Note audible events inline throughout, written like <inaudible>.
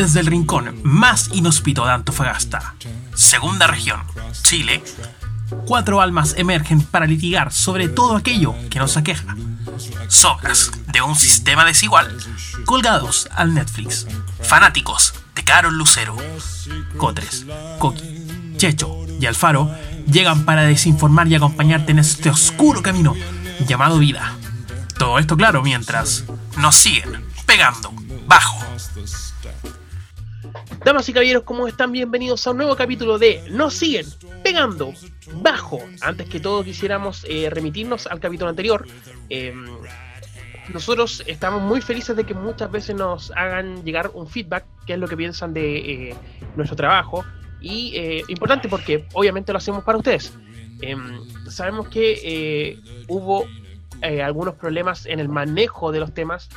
Desde el rincón más inhóspito de Antofagasta, segunda región, Chile, cuatro almas emergen para litigar sobre todo aquello que nos aqueja. Sobras de un sistema desigual colgados al Netflix. Fanáticos de Carol Lucero. Cotres, Coqui, Checho y Alfaro llegan para desinformar y acompañarte en este oscuro camino llamado vida. Todo esto claro mientras nos siguen pegando bajo. Damas y caballeros, ¿cómo están? Bienvenidos a un nuevo capítulo de Nos siguen pegando bajo. Antes que todo quisiéramos eh, remitirnos al capítulo anterior. Em, nosotros estamos muy felices de que muchas veces nos hagan llegar un feedback, qué es lo que piensan de eh, nuestro trabajo. Y eh, importante porque obviamente lo hacemos para ustedes. Em, sabemos que hubo algunos problemas en el manejo de los temas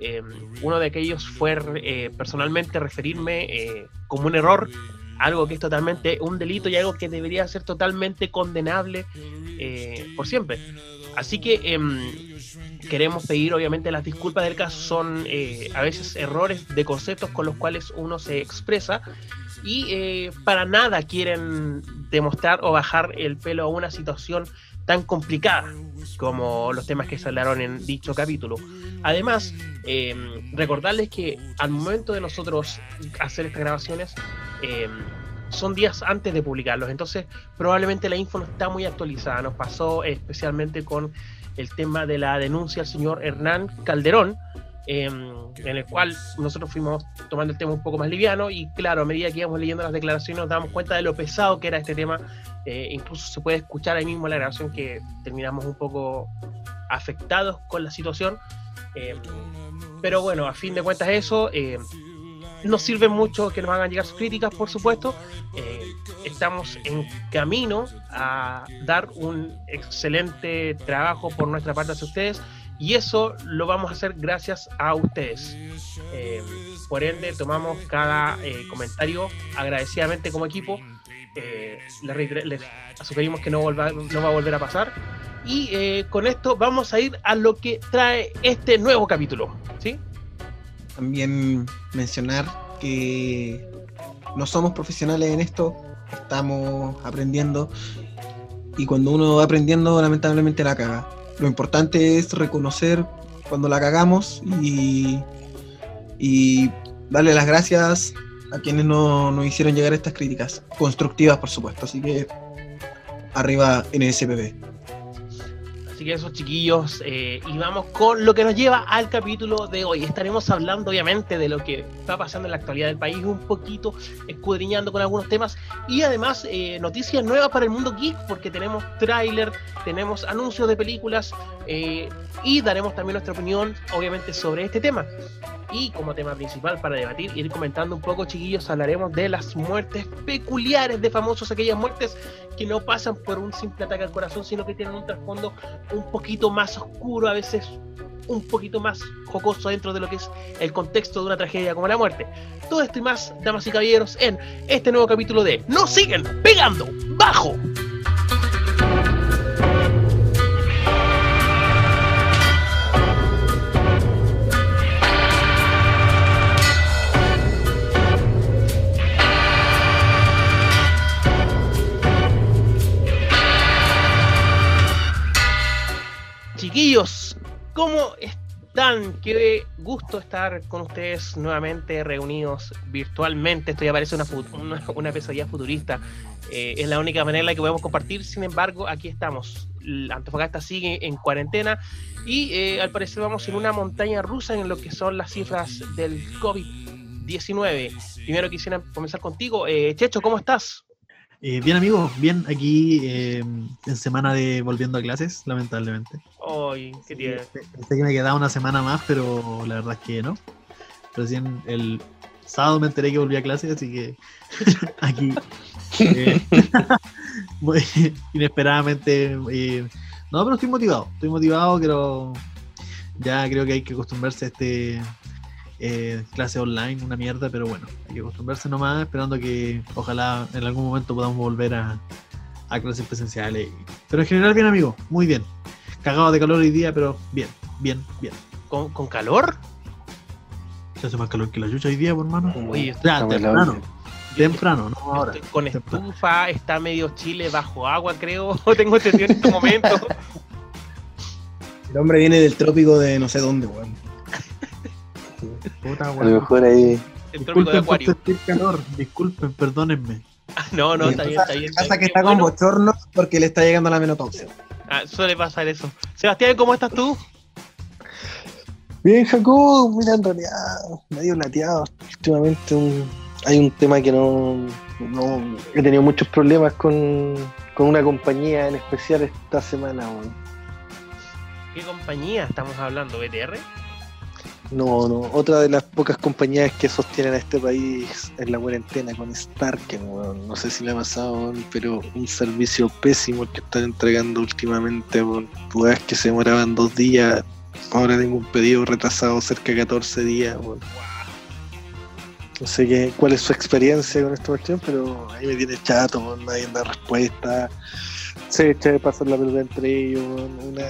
Em, uno de aquellos fue eh, personalmente referirme eh, como un error, algo que es totalmente un delito y algo que debería ser totalmente condenable eh, por siempre. Así que em, queremos pedir obviamente las disculpas del caso, son a veces errores de conceptos con los cuales uno se expresa y para nada quieren demostrar o bajar el pelo a una situación tan complicada como los temas que se hablaron en dicho capítulo. Además, eh, recordarles que al momento de nosotros hacer estas grabaciones, eh, son días antes de publicarlos, entonces probablemente la info no está muy actualizada. Nos pasó especialmente con el tema de la denuncia al señor Hernán Calderón, em, en el cual nosotros fuimos tomando el tema un poco más liviano y claro, a medida que íbamos leyendo las declaraciones nos damos cuenta de lo pesado que era este tema. Eh, incluso se puede escuchar ahí mismo la grabación que terminamos un poco afectados con la situación. Eh, pero bueno, a fin de cuentas eso eh, nos sirve mucho que nos hagan llegar sus críticas, por supuesto. Eh, estamos en camino a dar un excelente trabajo por nuestra parte hacia ustedes y eso lo vamos a hacer gracias a ustedes. por ende, tomamos cada comentario agradecidamente como equipo. les, les, sugerimos que no, volva, no va a volver a pasar y eh, con esto vamos a ir a lo que trae este nuevo capítulo. ¿sí? También mencionar que no somos profesionales en esto, estamos aprendiendo y cuando uno va aprendiendo lamentablemente la caga. Lo importante es reconocer cuando la cagamos y, darle las gracias a quienes nos no hicieron llegar estas críticas, constructivas por supuesto. Así que arriba NSPB. Así que esos chiquillos, eh, y vamos con lo que nos lleva al capítulo de hoy. Estaremos hablando obviamente de lo que está pasando en la actualidad del país, un poquito escudriñando con algunos temas y además eh, noticias nuevas para el mundo geek, porque tenemos tráiler, tenemos anuncios de películas eh, y daremos también nuestra opinión obviamente sobre este tema. Y como tema principal para debatir y ir comentando un poco, chiquillos, hablaremos de las muertes peculiares de famosos, aquellas muertes que no pasan por un simple ataque al corazón, sino que tienen un trasfondo un poquito más oscuro, a veces un poquito más jocoso dentro de lo que es el contexto de una tragedia como la muerte. Todo esto y más, damas y caballeros, en este nuevo capítulo de No siguen pegando bajo. Chiquillos, ¿cómo están? Qué gusto estar con ustedes nuevamente reunidos virtualmente. Esto ya parece una, una, pesadilla futurista. Eh, es la única manera en la que podemos compartir. Sin embargo, aquí estamos. Antofagasta sigue en cuarentena y eh, al parecer vamos en una montaña rusa en lo que son las cifras del COVID-19. Primero quisiera comenzar contigo. Eh, Checho, ¿cómo estás? Eh, bien amigos, bien aquí eh, en semana de volviendo a clases, lamentablemente. Ay, qué tiene. Pensé que me quedaba una semana más, pero la verdad es que no. Recién el sábado me enteré que volví a clases, así que <laughs> aquí eh, <laughs> inesperadamente. no, pero estoy motivado, estoy motivado, pero ya creo que hay que acostumbrarse a este eh, clase online, una mierda, pero bueno, hay que acostumbrarse nomás, esperando que ojalá en algún momento podamos volver a, a clases presenciales. Pero en general, bien, amigo, muy bien. Cagado de calor hoy día, pero bien, bien, bien. ¿Con, calor? Se hace más calor que la chucha hoy día, por hermano. Oye, Ya, temprano. Temprano, no ahora. estoy con Temprano. estufa, está medio Chile bajo agua, creo. <laughs> Tengo entendido en este momento. El hombre viene del trópico de no sé dónde, weón. Puta, A lo weón. mejor ahí. El trópico de Disculpen por Acuario. sentir calor. Disculpen, perdónenme. <laughs> No, no, está bien, está bien. Pasa que está con bueno. bochorno porque le está llegando la menopausia. Ah, suele pasar eso. Sebastián, ¿cómo estás tú? Bien, Jacob, mira, en realidad, medio lateado. Últimamente un- hay un tema que no, no- He tenido muchos problemas con, con una compañía en especial esta semana, weón. ¿Qué compañía estamos hablando? ¿BTR? No, no, otra de las pocas compañías que sostienen a este país en la cuarentena con Starken, weón. No sé si le ha pasado, weón, pero un servicio pésimo que están entregando últimamente, weón. Weas que se demoraban dos días, ahora tengo un pedido retrasado cerca de 14 días, weón. No sé qué, cuál es su experiencia con esta cuestión, pero ahí me tiene chato, weón, nadie da respuesta. Se echa de pasar la pelota entre ellos, una...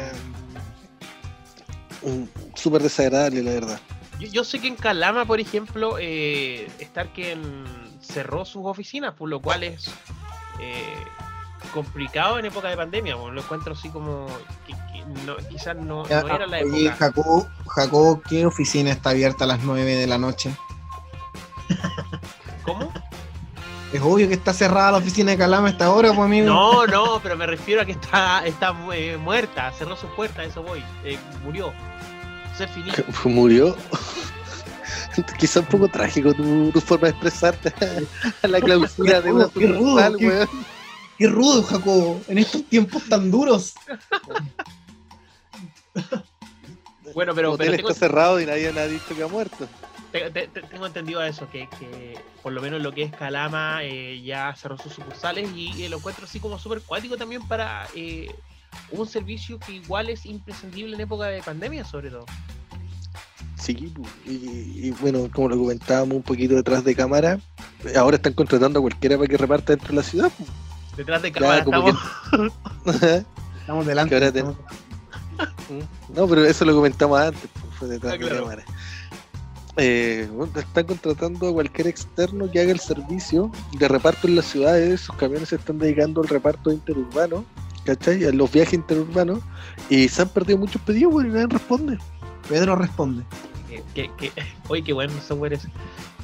un- súper desagradable, la verdad. Yo, yo sé que en Calama, por ejemplo, eh, Starken cerró sus oficinas, por lo cual es eh, complicado en época de pandemia. bueno, lo encuentro así como que, que no, quizás no, no era la Oye, época. Jacobo, Jacobo, ¿qué oficina está abierta a las 9 de la noche? ¿Cómo? Es obvio que está cerrada la oficina de Calama a esta hora, pues amigo. No, no, pero me refiero a que está, está eh, muerta, cerró sus puertas, eso voy, eh, murió. Se finí. <laughs> Murió. <laughs> Quizá un poco trágico tu, tu forma de expresarte a la clausura de una Qué rudo, sucursal, qué- weón. Qué rudo, Jacobo, en estos tiempos tan duros. Bueno, pero, El pero hotel tengo, está cerrado y nadie ha dicho que ha muerto. te- te- te- tengo entendido eso, que, que por lo menos lo que es Calama eh, ya cerró sus sucursales y eh, lo encuentro así como súper cuático también para eh, un servicio que igual es imprescindible en época de pandemia, sobre todo. Sí, y, y bueno, como lo comentábamos un poquito detrás de cámara, ahora están contratando a cualquiera para que reparta dentro de la ciudad. Detrás de Ya, cámara como estamos. Estamos delante. <laughs> Que ahora te- estamos- No, pero eso lo comentamos antes, fue detrás Ah, claro. de cámara. Eh, bueno, están contratando a cualquier externo que haga el servicio de reparto en las ciudades. Sus camiones se están dedicando al reparto interurbano, ¿cachai? A los viajes interurbanos. Y se han perdido muchos pedidos, y nadie responde. Pedro responde. que, que, que- oye, qué buenos software es.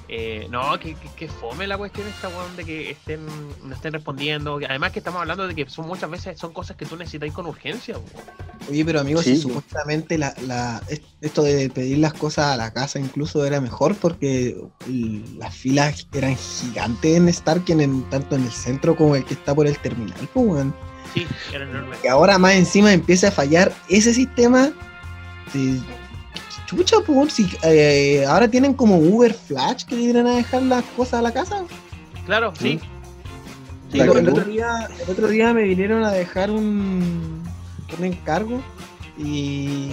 Eh, no, que, que, que fome la cuestión esta, weón, de que estén, no estén respondiendo. Además que estamos hablando de que son muchas veces son cosas que tú necesitas con urgencia, weón. Oye, pero amigos, Sí, si pues. supuestamente la, la, es- esto de pedir las cosas a la casa incluso era mejor porque las filas eran gigantes en Starken, en, tanto en el centro como el que está por el terminal, pues, weón. Sí, era enorme. Que ahora más encima empiece a fallar ese sistema. de- chucha, pues, weón, si eh, ahora tienen como Uber Flash que vienen a dejar las cosas a la casa. Claro, sí. Sí, el, otro día, el otro día me vinieron a dejar un, un encargo y <laughs>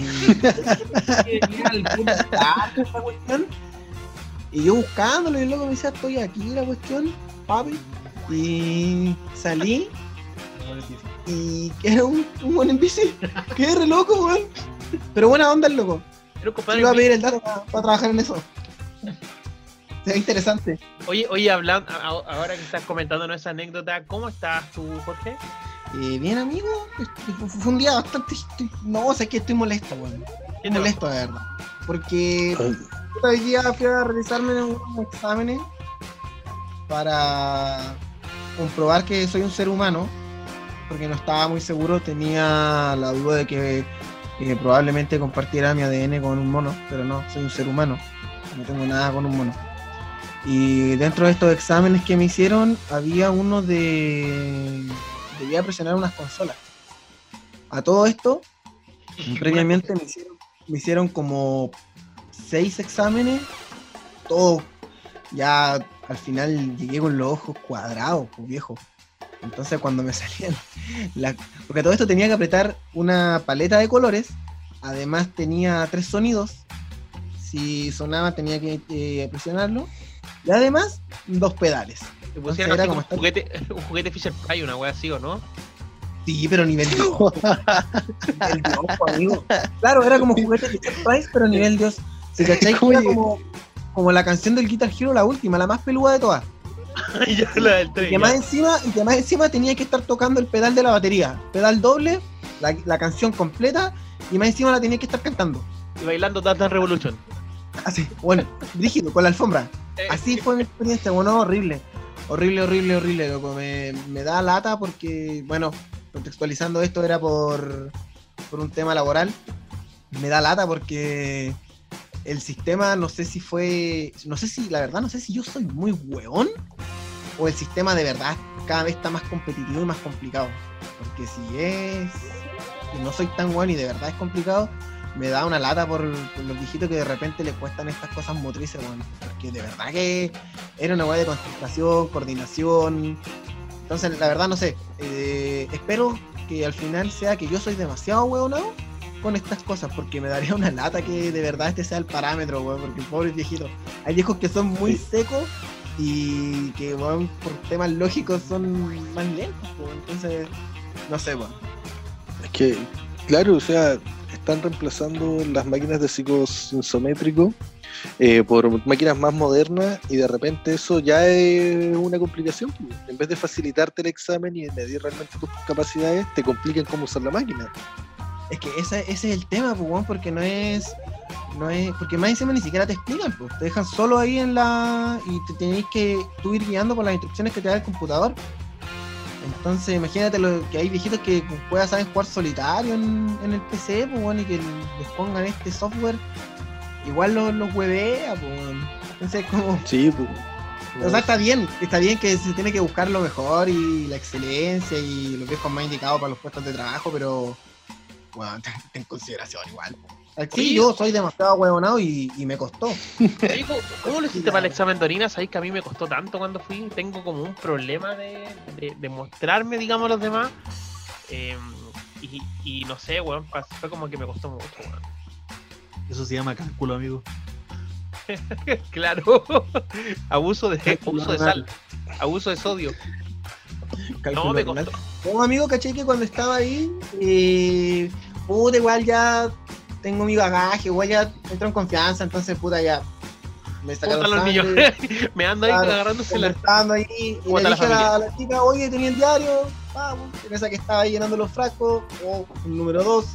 y yo buscándolo y el loco me decía estoy aquí la cuestión papi y salí y que era un, un buen en bici. <laughs> Qué re loco weón. Pero buena onda el loco Pero, Yo compadre, iba a pedir el dato para, para trabajar en eso. Se ve interesante. Oye, oye, hablando, ahora que estás comentando esa anécdota, ¿cómo estás tú, Jorge? Eh, bien amigo. Fue, un día bastante estoy- no sé que estoy molesto weón. ¿Qué te molesto de verdad. Porque Puta, hoy día fui a realizarme unos exámenes para comprobar que soy un ser humano, porque no estaba muy seguro, tenía la duda de que, que probablemente compartiera mi ADN con un mono, pero no, soy un ser humano, no tengo nada con un mono. Y dentro de estos exámenes que me hicieron, había uno de... debía presionar unas consolas. A todo esto, <laughs> previamente me hicieron, me hicieron como seis exámenes, todo ya al final llegué con los ojos cuadrados, pues viejo. Entonces cuando me <laughs> salían, la- porque todo esto tenía que apretar una paleta de colores, además tenía tres sonidos, si sonaba tenía que eh, presionarlo, y además dos pedales. Era como un juguete, <laughs> un juguete Fisher Price, una wea así, ¿o no? Sí, pero nivel Dios. nivel Dios, po, amigo. Claro, era como juguete de Fisher Price, pero nivel Dios. ¿Se <laughs> cachai? que Era como, como la canción del Guitar Hero, la última, la más peluda de todas. <laughs> Ya la del Y tren, que más encima, y que más encima tenía que estar tocando el pedal de la batería. Pedal doble, la, la canción completa, y más encima la tenía que estar cantando. Y bailando Dance Dance Revolution. Así, bueno, rígido, con la alfombra. Eh, Así fue mi experiencia, bueno, horrible. Horrible, horrible, horrible, loco. Me, me da lata porque, bueno, contextualizando esto era por, por un tema laboral. Me da lata porque el sistema, no sé si fue, no sé si, la verdad, no sé si yo soy muy hueón o el sistema de verdad cada vez está más competitivo y más complicado. Porque si es, no soy tan hueón y de verdad es complicado, me da una lata por, los viejitos que de repente les cuestan estas cosas motrices. Porque de verdad que era una weá de concentración, coordinación. Entonces, la verdad, no sé. eh, espero que al final sea que yo soy demasiado weonado con estas cosas, porque me daría una lata que de verdad este sea el parámetro, weón. Porque pobres viejitos. Hay viejos que son muy secos y que, weón, por temas lógicos son más lentos, weón. Entonces, no sé, weón. Es que, claro, o sea, están reemplazando las máquinas de ciclo sinsométrico eh, por máquinas más modernas y de repente eso ya es una complicación. En vez de facilitarte el examen y medir realmente tus capacidades, te complican cómo usar la máquina. Es que ese, ese es el tema, pues, porque no es. No es. Porque más encima ni siquiera te explican, pues. Te dejan solo ahí en la. Y te tenéis que tú ir guiando por las instrucciones que te da el computador. Entonces, imagínate lo, que hay viejitos que puedan saber jugar solitario en, en el PC, pues, weón, y que les pongan este software. Igual los, los huevea, pues. Entonces, como. Sí, pues. O sea, está bien, está bien que se tiene que buscar lo mejor y la excelencia y los viejos más indicados para los puestos de trabajo, pero bueno, ten, ten en consideración igual. Sí, Oye. yo soy demasiado huevonado y, y me costó. ¿cómo- ¿Cómo lo hiciste para el examen de orina? Sabéis que a mí me costó tanto cuando fui. Tengo como un problema de, de, de mostrarme, digamos, a los demás. Eh, y, y no sé, weón, fue- fue como que me costó mucho, weón. Eso se llama cálculo, amigo. <laughs> Claro. <laughs> abuso de abuso de sal. Abuso de sodio. No, me costó. Un amigo, caché que cuando estaba ahí, eh, puta, igual ya tengo mi bagaje, igual ya entro en confianza, entonces puta ya me sacaron los niños. <laughs> me ando ahí Claro, agarrándose la. ahí y ¿Cómo le la dije a la, a la chica, oye, tenía el diario, vamos, en esa que estaba ahí llenando los frascos, o el número dos,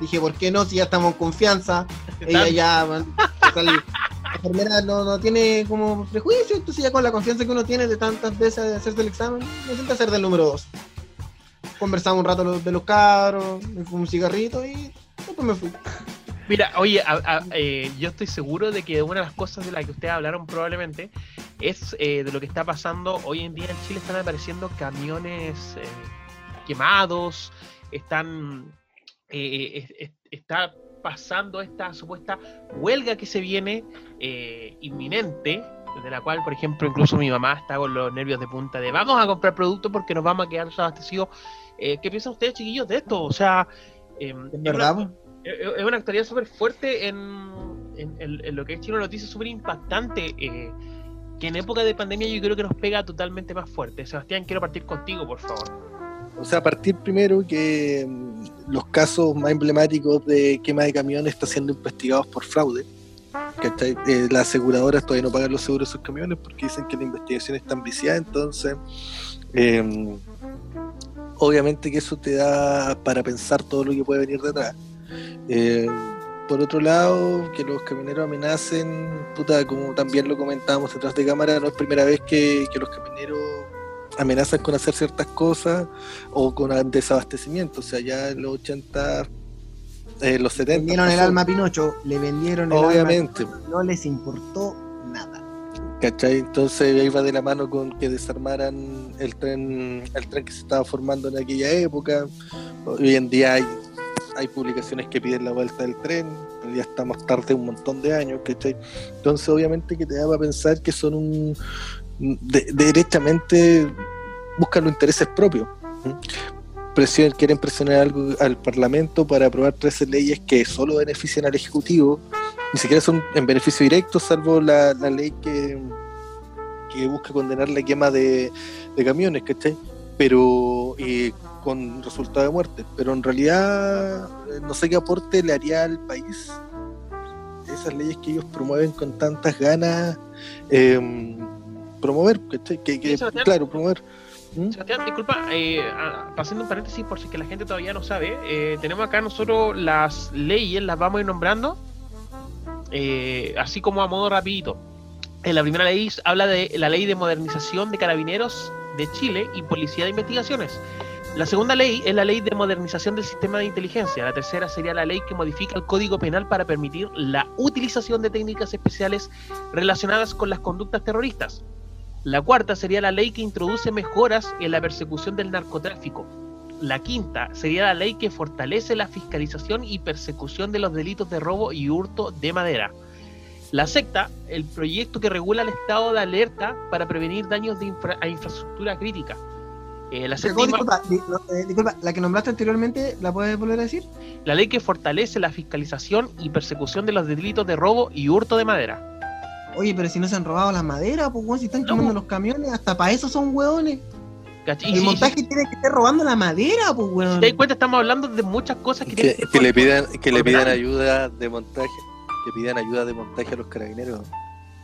dije, ¿por qué no? Si ya estamos en confianza, <laughs> ella ya, man, enfermera no, tiene como prejuicio, entonces ya con la confianza que uno tiene de tantas veces de hacerse el examen, me siento hacer del número dos. Conversamos un rato de los carros, me fumé un cigarrito y después me fui. Mira, oye, eh, yo estoy seguro de que una de las cosas de las que ustedes hablaron probablemente es eh, de lo que está pasando hoy en día en Chile. Están apareciendo camiones eh, quemados, están es- es- está pasando esta supuesta huelga que se viene eh, inminente, de la cual, por ejemplo, incluso mi mamá está con los nervios de punta de vamos a comprar productos porque nos vamos a quedar desabastecidos. Eh, ¿Qué piensan ustedes, chiquillos, de esto? O sea, eh, Es verdad, po. es es una actualidad súper fuerte en, en- en- en lo que es Chino Noticias, súper impactante. eh, que en época de pandemia yo creo que nos pega totalmente más fuerte. Sebastián, quiero partir contigo, por favor. O sea, partir primero que mm, los casos más emblemáticos de quema de camiones están siendo investigados por fraude. Eh, las aseguradoras todavía no pagan los seguros de sus camiones porque dicen que la investigación está viciada, entonces eh, obviamente que eso te da para pensar todo lo que puede venir detrás. Eh, por otro lado, que los camioneros amenacen, puta, como también lo comentábamos detrás de cámara, no es primera vez que, que los camioneros amenazan con hacer ciertas cosas o con desabastecimiento. O sea, ya en los 80, eh, los 70. vendieron el alma a Pinocho, le vendieron el Obviamente. alma Pinocho, no les importó nada. ¿Cachai? Entonces ahí va de la mano con que desarmaran el tren, el tren que se estaba formando en aquella época. Hoy en día hay, hay publicaciones que piden la vuelta del tren, ya estamos tarde un montón de años, ¿cachai? Entonces obviamente que te da para pensar que son un de- derechamente buscan los intereses propios. ¿M? Presion- quieren presionar algo al Parlamento para aprobar 13 leyes que solo benefician al Ejecutivo ni siquiera son en beneficio directo, salvo la, la ley que, que busca condenar la quema de, de camiones, ¿cachai? Pero eh, con resultado de muerte. Pero en realidad eh, no sé qué aporte le haría al país esas leyes que ellos promueven con tantas ganas eh, promover, ¿cachai? Que, que, claro, promover. ¿Mm? Sebastián, disculpa, eh, pasando un paréntesis por si que la gente todavía no sabe, eh, tenemos acá nosotros las leyes, las vamos a ir nombrando, eh, así como a modo rapidito. En la primera ley habla de la ley de modernización de carabineros de Chile y policía de investigaciones. La segunda ley es la ley de modernización del sistema de inteligencia. La tercera sería la ley que modifica el código penal para permitir la utilización de técnicas especiales relacionadas con las conductas terroristas. La cuarta sería la ley que introduce mejoras en la persecución del narcotráfico. La quinta sería la ley que fortalece la fiscalización y persecución de los delitos de robo y hurto de madera. La sexta, el proyecto que regula el estado de alerta para prevenir daños de infra- a infraestructura crítica. Eh, la séptima, disculpa, eh, disculpa, la que nombraste anteriormente, ¿la puedes volver a decir? la ley que fortalece la fiscalización y persecución de los delitos de robo y hurto de madera. Oye, pero si no se han robado la madera, pues weón, si están quemando los camiones, hasta para eso son hueones. ¿Cachai? Y El si- montaje tiene que estar robando la madera, pues si weón. te das cuenta, estamos hablando de muchas cosas que, tienen Que, ver que le pidan, que le pidan ayuda de montaje, que pidan ayuda de montaje a los carabineros.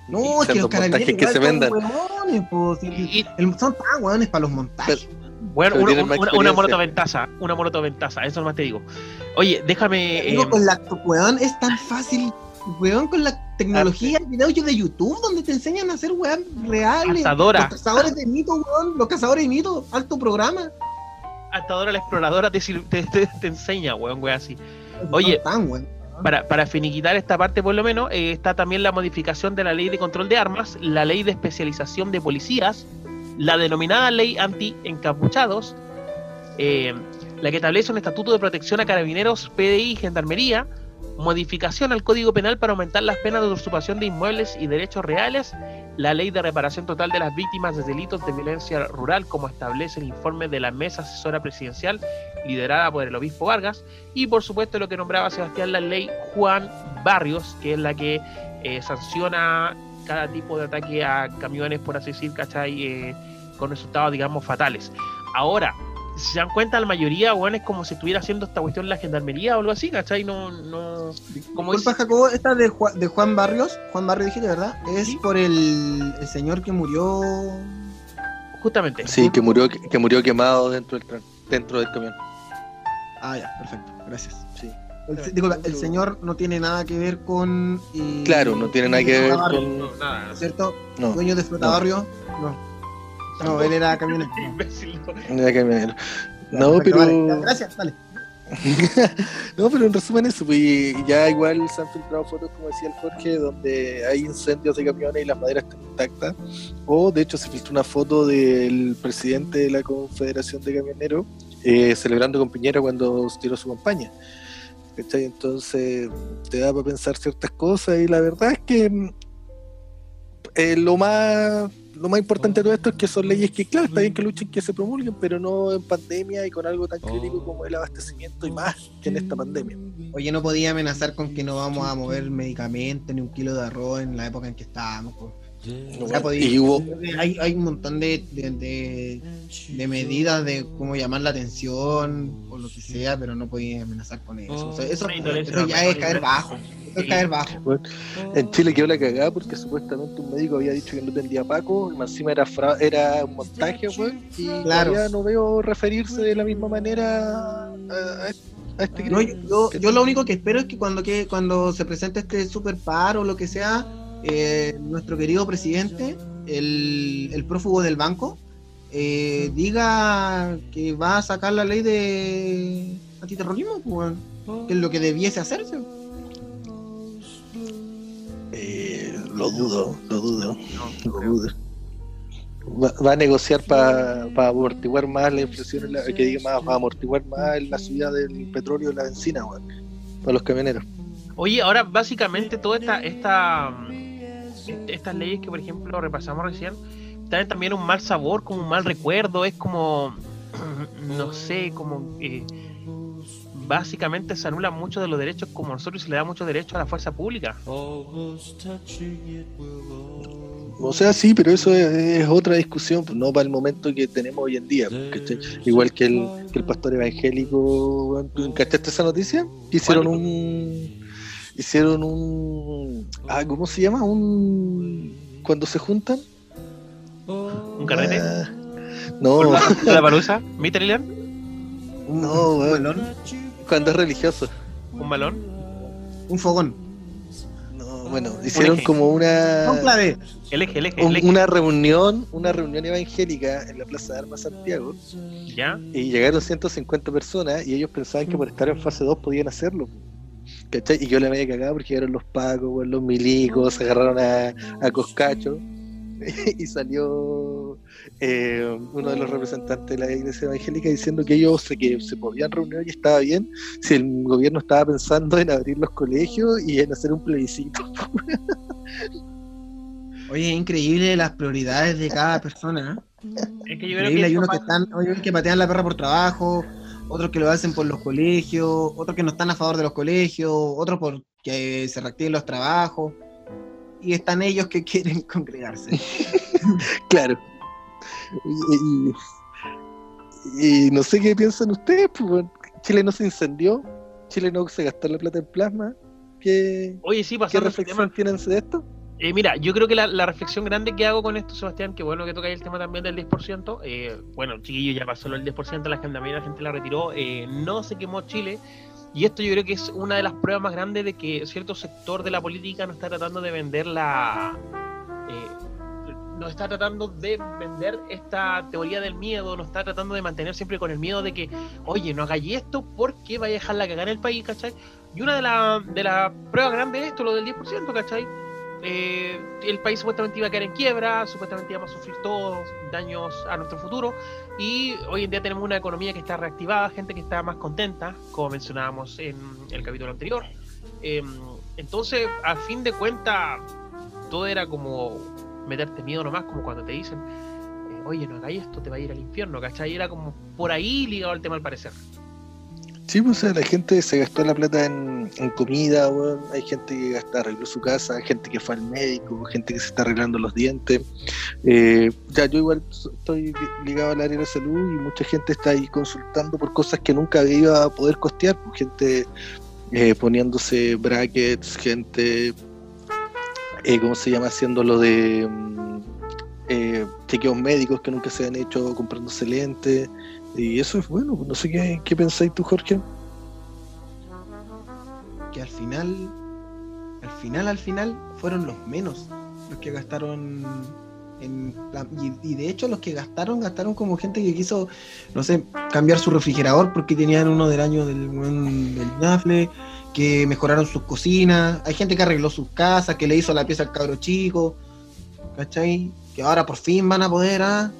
No, es que los carabineros que se vendan. hueones, pues. si- Y- y- el- son tan hueones para los montajes. Bueno, una, una, una monotoventaza, una monotoventaza, eso nomás te digo. Oye, déjame. Digo, eh, con la weón es tan fácil, weón, con la tecnología, videos de YouTube donde te enseñan a hacer weón reales. Cazadora. Los cazadores de mitos, weón, los cazadores de mitos, alto programa. hasta ahora la exploradora te, te, te- te enseña, weón, weón, así. Oye. Son tan, weón. Para, para finiquitar esta parte, por lo menos, eh, está también la modificación de la ley de control de armas, la ley de especialización de policías, la denominada ley anti-encapuchados, eh, la que establece un estatuto de protección a carabineros, PDI y gendarmería, modificación al Código Penal para aumentar las penas de usurpación de inmuebles y derechos reales, la ley de reparación total de las víctimas de delitos de violencia rural, como establece el informe de la Mesa Asesora Presidencial liderada por el obispo Vargas, y por supuesto lo que nombraba Sebastián, la ley Juan Barrios, que es la que eh, sanciona cada tipo de ataque a camiones, por así decir, ¿cachai? Eh, con resultados, digamos, fatales. Ahora, si se dan cuenta, la mayoría, bueno, es como si estuviera haciendo esta cuestión la gendarmería o algo así, ¿cachai? No, no... Como Disculpa, es- Jacobo, esta de, Juan- de Juan Barrios, Juan Barrios dijiste, ¿verdad? Es Sí. por el, el señor que murió. Justamente. Sí, que murió, que murió quemado dentro del, dentro del camión. Ah, ya, perfecto, gracias. Sí. El, disculpa, el señor no tiene nada que ver con. eh, Claro, no tiene nada que ver con. No, nada. ¿Cierto? No, Dueño de Flota No. Barrio. No. <laughs> No, él era camionero. Imbécil, no. era camionero. No, pero. vale, gracias, dale. <laughs> no, pero en resumen eso, pues, y ya igual se han filtrado fotos, como decía el Jorge, donde hay incendios de camiones y las maderas están intactas. O de hecho se filtró una foto del presidente de la Confederación de Camioneros eh, celebrando con Piñera cuando tiró su campaña. ¿Cachai? Entonces te da para pensar ciertas cosas y la verdad es que mm, eh, lo más lo más importante de todo esto es que son leyes que, claro, está bien que luchen, que se promulguen, pero no en pandemia y con algo tan crítico como el abastecimiento y más que en esta pandemia. Oye, no podía amenazar con que no vamos a mover medicamentos ni un kilo de arroz en la época en que estábamos. pues. O sea, podía- Y hubo, hay, hay un montón de, de, de- de medidas de cómo llamar la atención o lo que sea, pero no podía amenazar con eso. O sea, eso, eso ya es caer bajo. Eso es caer bajo. en Chile quedó la cagada porque supuestamente un médico había dicho que no tendría Paco y más encima era, fra- era un montaje, weón, y Claro. todavía no veo referirse de la misma manera a, a- a este No, yo, crimen. yo- yo lo único que espero es que cuando, que cuando se presente este super paro o lo que sea, eh, nuestro querido presidente, el, el prófugo del banco, eh, diga que va a sacar la ley de antiterrorismo, pues, que es lo que debiese hacerse. Eh, lo dudo, lo dudo, No, <laughs> lo dudo. Va, va a negociar para amortiguar más la inflación, en la- que diga más, para amortiguar más la subida del petróleo y la benzina, para los camioneros. Oye, ahora básicamente toda esta, esta estas leyes que por ejemplo repasamos recién traen también un mal sabor, como un mal recuerdo, es como <clears throat> no sé, como eh, básicamente se anulan muchos de los derechos como nosotros se le da muchos derechos a la fuerza pública. O sea, sí, pero eso es, es otra discusión, pues, no para el momento que tenemos hoy en día. Igual que el, que el pastor evangélico, weón, ¿tú ¿cachaste esa noticia? Hicieron ¿Cuál? un... hicieron un. Ah, ¿Cómo se llama? Un. Cuando se juntan. ¿Un carrete? Ah, no, ¿Por la, palusa? ¿Mitterland? no, un weón. balón, Cuando es religioso. ¿Un balón? un fogón, No, bueno, hicieron como una. un clave. El eje, el eje, un- el eje. una reunión, una reunión evangélica en la Plaza de Armas Santiago ¿Ya? y llegaron 150 personas y ellos pensaban que por estar en fase 2 podían hacerlo. ¿Cachai? Y yo la media cagada porque llegaron los pacos, los milicos, se agarraron a, a Coscacho <laughs> y salió eh, uno de los representantes de la iglesia evangélica diciendo que ellos se, que se podían reunir y estaba bien si el gobierno estaba pensando en abrir los colegios y en hacer un plebiscito. <laughs> Oye, es increíble las prioridades de cada persona. ¿eh? Es que yo creo Increíble, que hay unos que están, hay unos que patean la perra por trabajo, otros que lo hacen por los colegios, otros que no están a favor de los colegios, otros porque se reactiven los trabajos. Y están ellos que <laughs> quieren congregarse. <laughs> Claro. Y, y- y no sé qué piensan ustedes, pues. Chile no se incendió, Chile no se gastó la plata en plasma. ¿Qué, Oye, sí, qué reflexión tienen de esto? Eh, mira, yo creo que la, la reflexión grande que hago con esto, Sebastián, que bueno que toca el tema también del 10%. eh, bueno, chiquillo, ya pasó del 10%, la gente, también la gente la retiró. eh, no se quemó Chile. Y esto yo creo que es una de las pruebas más grandes de que cierto sector de la política no está tratando de vender la. eh, no está tratando de vender esta teoría del miedo, no está tratando de mantener siempre con el miedo de que, oye, no hagáis esto porque vaya a dejar la cagar el país, ¿cachai? Y una de las de las pruebas grandes de esto, lo del 10%, ¿cachai? Eh, el país supuestamente iba a caer en quiebra, supuestamente íbamos a sufrir todos daños a nuestro futuro y hoy en día tenemos una economía que está reactivada, gente que está más contenta, como mencionábamos en el capítulo anterior. Eh, entonces, a fin de cuentas, todo era como meterte miedo nomás, como cuando te dicen, eh, oye, no hagáis esto, te va a ir al infierno, ¿cachai? Era como por ahí ligado al tema al parecer. Sí, pues la gente se gastó la plata en, comida. Hay gente que gasta, arregló su casa, gente que fue al médico, gente que se está arreglando los dientes. Eh, ya, yo igual estoy li- ligado al área de salud y mucha gente está ahí consultando por cosas que nunca iba a poder costear. pues, gente eh, poniéndose brackets, gente, eh, ¿cómo se llama? Haciendo lo de mm, eh, chequeos médicos que nunca se han hecho, comprándose lentes. Y eso es bueno, no sé qué, qué pensáis tú, Jorge. que al final, al final, al final, fueron los menos los que gastaron en la- y, y de hecho los que gastaron, gastaron como gente que quiso, no sé, cambiar su refrigerador porque tenían uno del año del, del Nafle, que mejoraron sus cocinas, hay gente que arregló sus casas, que le hizo la pieza al cabro chico, ¿cachai? Que ahora por fin van a poder ah,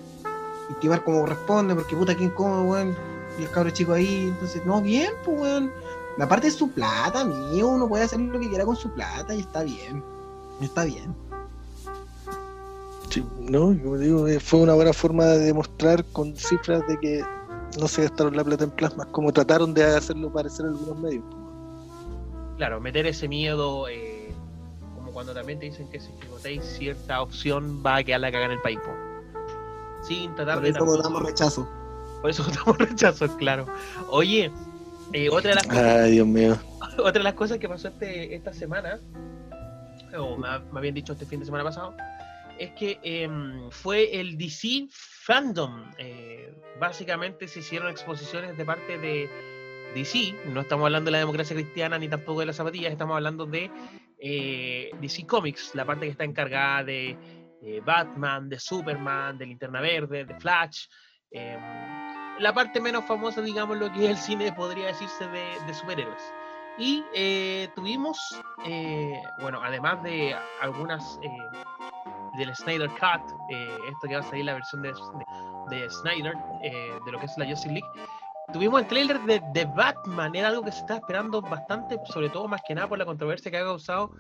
intimar como corresponde, porque puta, ¿quién come, weón? Y el cabro chico ahí, entonces, no, bien, pues, weón. La parte es su plata, amigo. Uno puede hacer lo que quiera con su plata y está bien. Está bien. Sí, no, como digo, eh, fue una buena forma de demostrar con cifras de que no se gastaron la plata en plasmas, como trataron de hacerlo parecer algunos medios. Claro, meter ese miedo, eh, como cuando también te dicen que si votáis cierta opción va a quedar la caga en el país. po. Sin tratar Por eso votamos rechazo. Por eso <laughs> votamos rechazo, claro. Oye, eh, otra, de las cosas, Ay, Dios mío. <laughs> otra de las cosas que pasó este, esta semana, o me, me habían dicho este fin de semana pasado, es que em, fue el DC Fandom. Eh, básicamente se hicieron exposiciones de parte de DC, no estamos hablando de la democracia cristiana ni tampoco de las zapatillas, estamos hablando de eh, DC Comics, la parte que está encargada de eh, Batman, de Superman, de Linterna Verde, de Flash. em, la parte menos famosa, digamos, lo que es el cine, podría decirse, de, de superhéroes. Y eh, tuvimos, eh, bueno, además de algunas eh, del Snyder Cut, eh, esto que va a salir la versión de, de, de Snyder, eh, de lo que es la Justice League, tuvimos el trailer de, de Batman, era algo que se estaba esperando bastante, sobre todo más que nada por la controversia que ha causado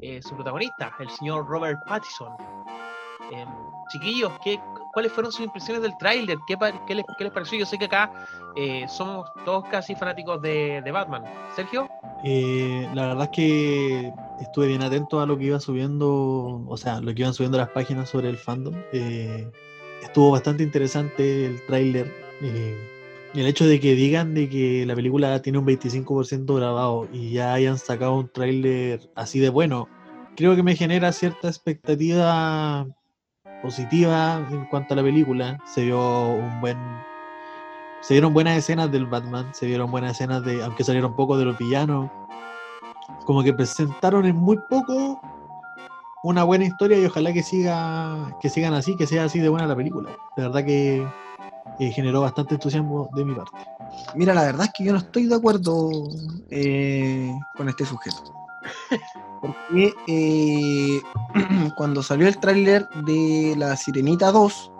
eh, su protagonista, el señor Robert Pattinson. Em, chiquillos, ¿qué, ¿cuáles fueron sus impresiones del tráiler? ¿Qué, les, pareció? Yo sé que acá eh, somos todos casi fanáticos de, Batman. Sergio, Eh, la verdad es que estuve bien atento a lo que iba subiendo, o sea, lo que iban subiendo las páginas sobre el fandom. Eh, estuvo bastante interesante el tráiler. el hecho de que digan de que la película tiene un 25% grabado y ya hayan sacado un tráiler así de bueno, creo que me genera cierta expectativa positiva en cuanto a la película. Se vio un buen. Se vieron buenas escenas del Batman, se vieron buenas escenas de. aunque salieron poco de los villanos. Como que presentaron en muy poco una buena historia y ojalá que siga. que sigan así, que sea así de buena la película. De verdad que eh, generó bastante entusiasmo de mi parte. Mira, la verdad es que yo no estoy de acuerdo eh, con este sujeto. <laughs> Porque eh, <clears throat> cuando salió el tráiler de La Sirenita 2,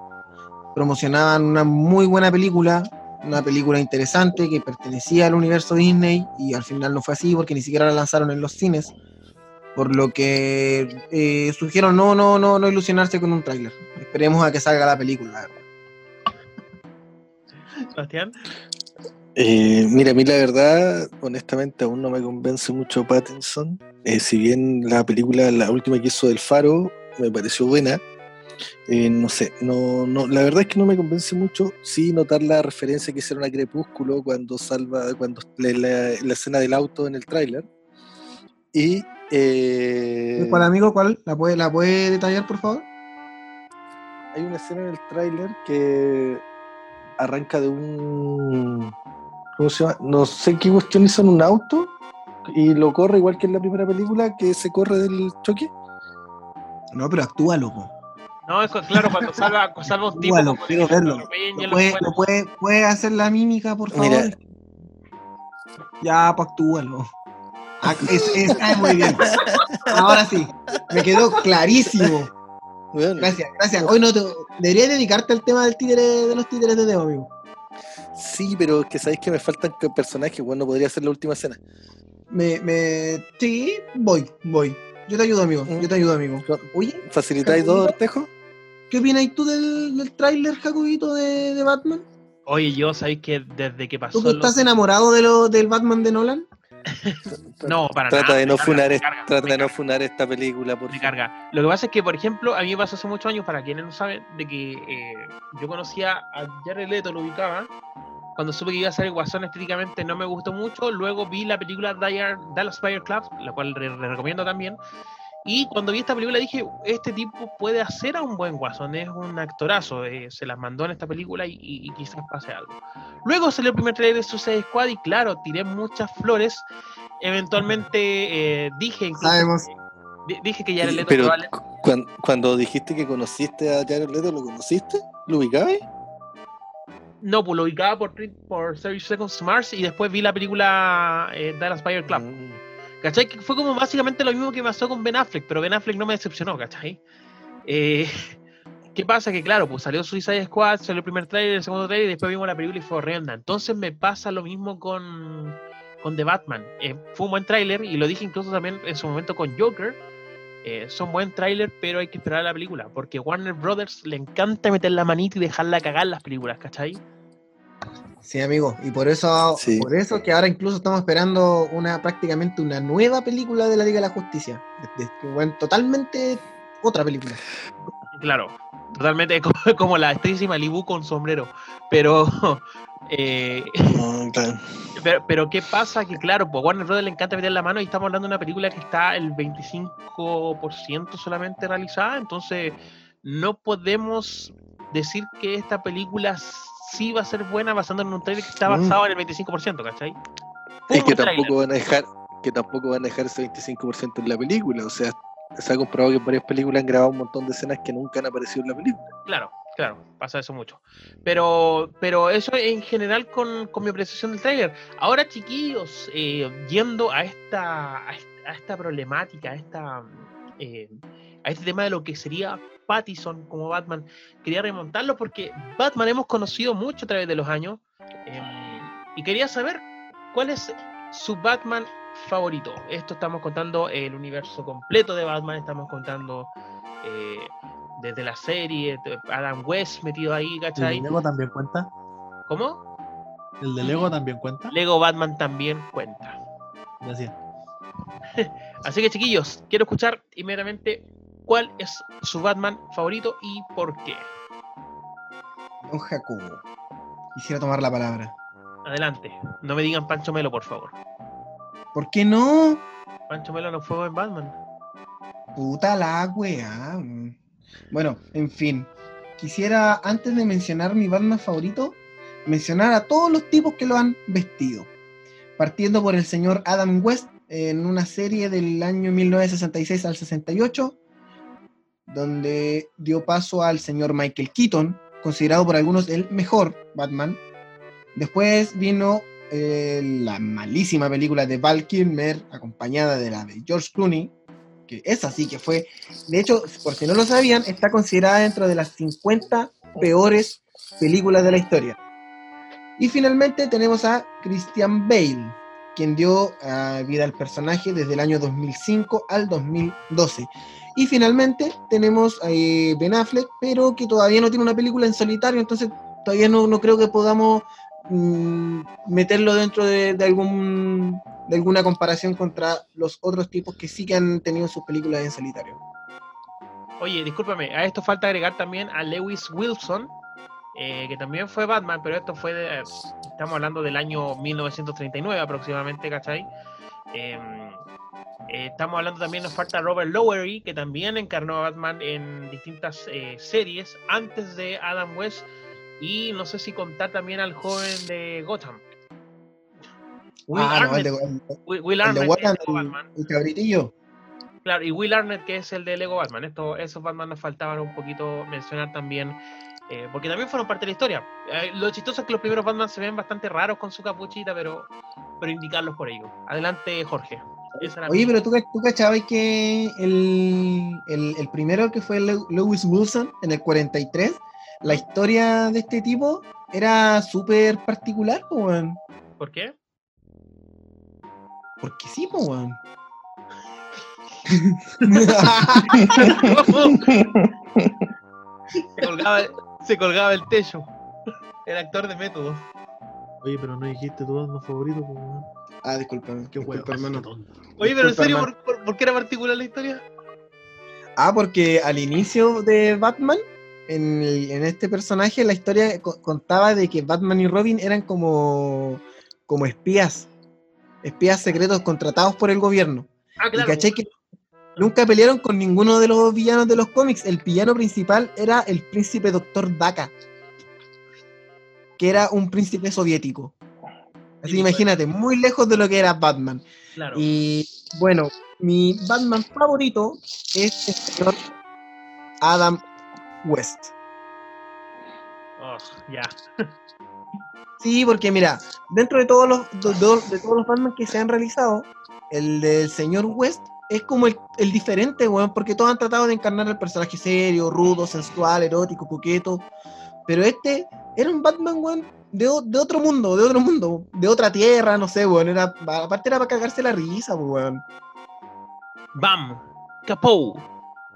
promocionaban una muy buena película, una película interesante que pertenecía al universo Disney y al final no fue así porque ni siquiera la lanzaron en los cines. Por lo que eh, surgieron no, no, no, no ilusionarse con un tráiler. Esperemos a que salga la película. Sebastián. Eh, mira, a mí la verdad, honestamente, aún no me convence mucho Pattinson. Eh, si bien la película, la última que hizo del Faro, me pareció buena, eh, no sé, no, no, la verdad es que no me convence mucho. Sí, notar la referencia que hicieron a Crepúsculo cuando salva, cuando la, la- la escena del auto en el tráiler. Y eh, ¿Cuál amigo? ¿Cuál? ¿La puede, ¿La puede detallar, por favor? hay una escena en el tráiler que arranca de un. ¿Cómo se llama? No sé qué cuestión hizo en un auto y lo corre igual que en la primera película, que se corre del choque. No, pero actúa, loco. No, eso claro, cuando salva, salva un tipo. Actúalo, como quiero que verlo. lo ¿No lo puede, puede, puede hacer la mímica, por favor? Mira. Ya, pues actúalo. Ah, es- es- ah, muy bien. Ahora sí, me quedó clarísimo. Bueno, Gracias, gracias. Hoy no te, deberías dedicarte al tema del títere, de los títeres de Deo, amigo. Sí, pero es que sabéis que me faltan personajes. Bueno, podría ser la última escena. Me, me, sí, voy, voy. Yo te ayudo, amigo. Yo te ayudo, amigo. Oye, ¿Facilitáis dos, Ortejo? ¿qué opinas tú del, del tráiler, Jacobito, de, de Batman? Oye, yo sabéis que desde que pasó. ¿Tú que lo- estás enamorado de lo, del Batman de Nolan? <laughs> No, para Trata nada. de no carga, funar, carga, trata de no funar esta película, por me favor. carga. Lo que pasa es que, por ejemplo, a mí me pasó hace muchos años, para quienes no saben, de que eh, yo conocía a Jared Leto, lo ubicaba. Cuando supe que iba a ser el Guasón estéticamente no me gustó mucho. Luego vi la película Dire- Dallas Fire Club, la cual le, le recomiendo también. Y cuando vi esta película dije, este tipo puede hacer a un buen Guasón, es un actorazo, eh, se las mandó en esta película y, y- y quizás pase algo. Luego salió el primer trailer de Suicide Squad y claro, tiré muchas flores. Eventualmente eh, dije incluso Sabemos. di- dije que Jared Leto Pero probable- cu- cuan- cuando, dijiste que conociste a Jared Leto, ¿lo conociste? ¿Lo ubicabas? No, pues lo ubicaba por, por 30 Seconds to Mars y después vi la película eh, Dallas Fire Club. Mm. ¿Cachai? Que fue como básicamente lo mismo que pasó con Ben Affleck, pero Ben Affleck no me decepcionó, ¿cachai? Eh, <laughs> ¿Qué pasa? Que claro, pues salió Suicide Squad, salió el primer trailer, el segundo trailer y después vimos la película y fue horrenda. Entonces me pasa lo mismo con, con The Batman. Eh, fue un buen trailer y lo dije incluso también en su momento con Joker. Eh, son buen trailer, pero hay que esperar a la película, porque Warner Brothers le encanta meter la manita y dejarla cagar las películas, ¿cachai? Sí, amigo, y por eso, Sí. por eso que ahora incluso estamos esperando una prácticamente una nueva película de la Liga de la Justicia. De- de- bueno, totalmente otra película. Claro, totalmente <laughs> como, como la actriz Malibu con sombrero. Pero, eh, claro. <laughs> pero, pero ¿qué pasa? Que claro, pues Warner Brothers le encanta meter la mano y estamos hablando de una película que está el 25% solamente realizada. Entonces, no podemos decir que esta película sí va a ser buena basando en un trailer que está Mm. basado en el 25%, ¿cachai? Es que tampoco van a dejar que tampoco van a dejar ese 25% en la película. O sea, se ha comprobado que en varias películas han grabado un montón de escenas que nunca han aparecido en la película. Claro, claro, pasa eso mucho. Pero, pero eso en general con, con mi apreciación del trailer. Ahora, chiquillos, eh, yendo a esta, a esta, problemática, a esta eh, a este tema de lo que sería Pattison como Batman, quería remontarlo porque Batman hemos conocido mucho a través de los años. eh, y quería saber cuál es su Batman favorito. Esto estamos contando el universo completo de Batman, estamos contando eh, desde la serie, Adam West metido ahí, ¿El ¿cachai? de Lego también cuenta? ¿Cómo? ¿El de Lego también cuenta? Lego Batman también cuenta. Gracias. <laughs> Así que chiquillos, quiero escuchar inmediatamente cuál es su Batman favorito y por qué. Don Jacobo, quisiera tomar la palabra. Adelante. No me digan Pancho Melo, por favor. ¿Por qué no? Pancho Melo no fue en Batman. Puta la weá. Bueno, en fin. Quisiera, antes de mencionar mi Batman favorito, mencionar a todos los tipos que lo han vestido. Partiendo por el señor Adam West en una serie del año 1966 al 68, donde dio paso al señor Michael Keaton, considerado por algunos el mejor Batman. Después vino eh, la malísima película de Val Kilmer, acompañada de la de George Clooney, que esa sí que fue, de hecho, por si no lo sabían, está considerada dentro de las 50 peores películas de la historia. Y finalmente tenemos a Christian Bale, quien dio ah, vida al personaje desde el año 2005 al 2012. Y finalmente tenemos a eh, Ben Affleck, pero que todavía no tiene una película en solitario, entonces todavía no, no creo que podamos mm, meterlo dentro de, algún de alguna comparación contra los otros tipos que sí que han tenido sus películas en solitario. Oye, discúlpame, a esto falta agregar también a Lewis Wilson, eh, que también fue Batman, pero esto fue, de- estamos hablando del año 1939 aproximadamente, ¿cachai? Eh, eh, estamos hablando también, nos falta Robert Lowery, que también encarnó a Batman en distintas eh, series antes de Adam West, y no sé si contar también al joven de Gotham. Will ah, no, el Arnett, de, Will- Will el de Arnett, el, Batman. el cabritillo. Claro, y Will Arnett, que es el de Lego Batman. Esto, esos Batman nos faltaban un poquito mencionar también, eh, porque también fueron parte de la historia. Eh, lo chistoso es que los primeros Batman se ven bastante raros con su capuchita, pero, pero indicarlos por ello. Adelante, Jorge. Oye, pero tú, tú cachabas que el, el, el primero que fue Lew- Lewis Wilson en el 43, la historia de este tipo era súper particular, po, weón. ¿Por qué? Porque sí, po, weón. se, colgaba, se colgaba el techo. El actor de método. Oye, pero no dijiste tu Batman favorito, pues, weón. ah, discúlpame, Qué disculpa, hermano. Oye, pero en serio, hermano. ¿por, por, por qué era particular la historia? Ah, porque al inicio de Batman, en, el- en este personaje, la historia co- contaba de que Batman y Robin eran como, como espías, espías secretos contratados por el gobierno. Ah, Y caché que nunca pelearon con ninguno de los villanos de los cómics. El villano principal era el príncipe Doctor Daka, que era un príncipe soviético. Así que Y- imagínate, muy lejos de lo que era Batman. claro. Y bueno, mi Batman favorito es el señor Adam West. Oh, ya. Sí, porque mira, dentro de todos los de, todos los Batman que se han realizado, el del señor West es como el, el diferente, weón, porque todos han tratado de encarnar el personaje serio, rudo, sensual, erótico, coqueto. Pero este era un Batman, weón, de, de otro mundo, de otro mundo, de otra tierra, no sé, weón. Era, aparte era para cagarse la risa, weón. Bam. Capou.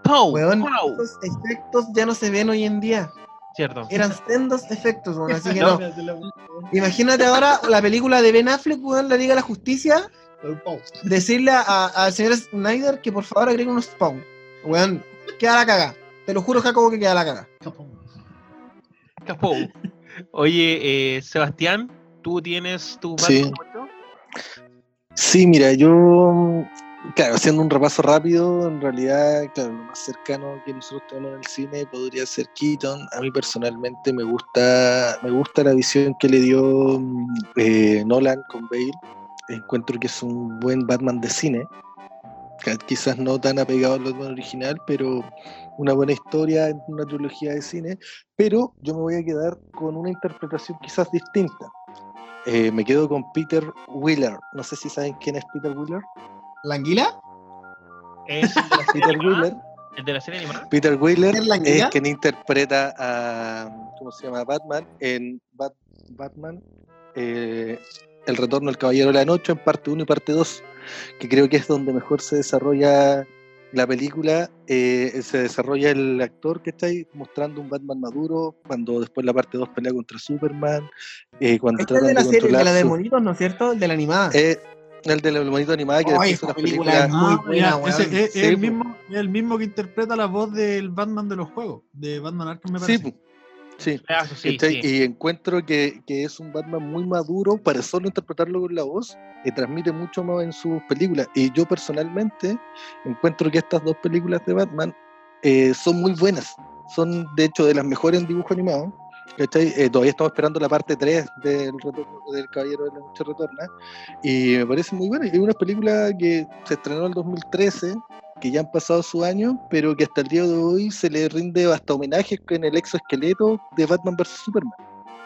Pow. Weón, pow. esos efectos ya no se ven hoy en día. Cierto. Eran sendos efectos, weón, así que no. Imagínate ahora la película de Ben Affleck, weón, la Liga de la Justicia, decirle al señor Snyder que por favor agregue unos spawn. Weón, queda la caga. Te lo juro, Jacobo, que queda la caga. Capou. Oye, eh, Sebastián, ¿tú tienes tu Sí. Sí, mira, yo, claro, haciendo un repaso rápido, en realidad, claro, lo más cercano que nosotros tenemos en el cine podría ser Keaton. A mí personalmente me gusta, me gusta la visión que le dio mm, eh, Nolan con Bale. Encuentro que es un buen Batman de cine. Quizás no tan apegado al Batman original, pero una buena historia en una trilogía de cine. Pero yo me voy a quedar con una interpretación quizás distinta. Eh, me quedo con Peter Wheeler. No sé si saben quién es Peter Wheeler. ¿La anguila? Es <laughs> el de la serie Peter. Wheeler. ¿El de la serie animada? Peter Wheeler ¿Es quien interpreta a ¿cómo se llama? Batman en Bat- Batman eh, El retorno del caballero de la noche en parte 1 y parte 2, que creo que es donde mejor se desarrolla la película, eh, se desarrolla el actor que está ahí mostrando un Batman maduro, cuando después la parte 2 pelea contra Superman, eh, cuando Este es tratan de la de serie, de la de monitos, ¿no es cierto? El de la animada. eh, el de la monito animada que Ay, después esa película es muy buena, ese es, es Sí, el mismo, es el mismo que interpreta la voz del Batman de los juegos, de Batman Arkham me Sí, parece. Sí. Ah, sí. Y encuentro que, que es un Batman muy maduro para solo interpretarlo con la voz y transmite mucho más en sus películas. Y yo personalmente encuentro que estas dos películas de Batman eh, son muy buenas. Son de hecho de las mejores en dibujo animado. Eh, todavía estamos esperando la parte 3 del, retorno- del Caballero de la Noche Retorna. Y me parece muy buena. Es una película que se estrenó en el 2013 que ya han pasado su año, pero que hasta el día de hoy se le rinde hasta homenajes con el exoesqueleto de Batman vs Superman.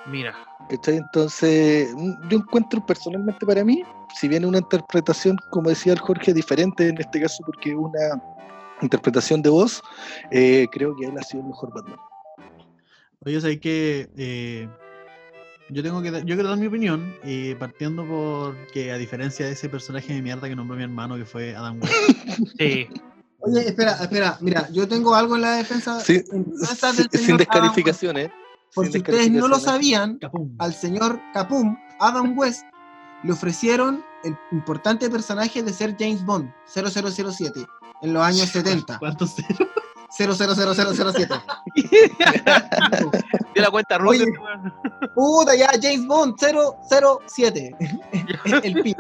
Mira. ¿cachai? Entonces, mm, yo encuentro personalmente para mí, si viene una interpretación, como decía el Jorge, diferente en este caso, porque una interpretación de voz, eh, creo que él ha sido el mejor Batman. Oye, sabes que eh, yo tengo que dar- yo quiero dar mi opinión, eh, partiendo por que a diferencia de ese personaje de mierda que nombró mi hermano, que fue Adam West, <laughs> Sí. Oye, espera, espera, mira, yo tengo algo en la defensa. Sí, en defensa sin, descalificaciones. Por sin si ustedes no lo sabían, capum. al señor Capum, Adam West, le ofrecieron el importante personaje de ser James Bond 0007 en los años <laughs> 70. ¿Cuántos ceros? 000007. Dio la cuenta. Ruth. Puta, ya, James Bond 007. el pi.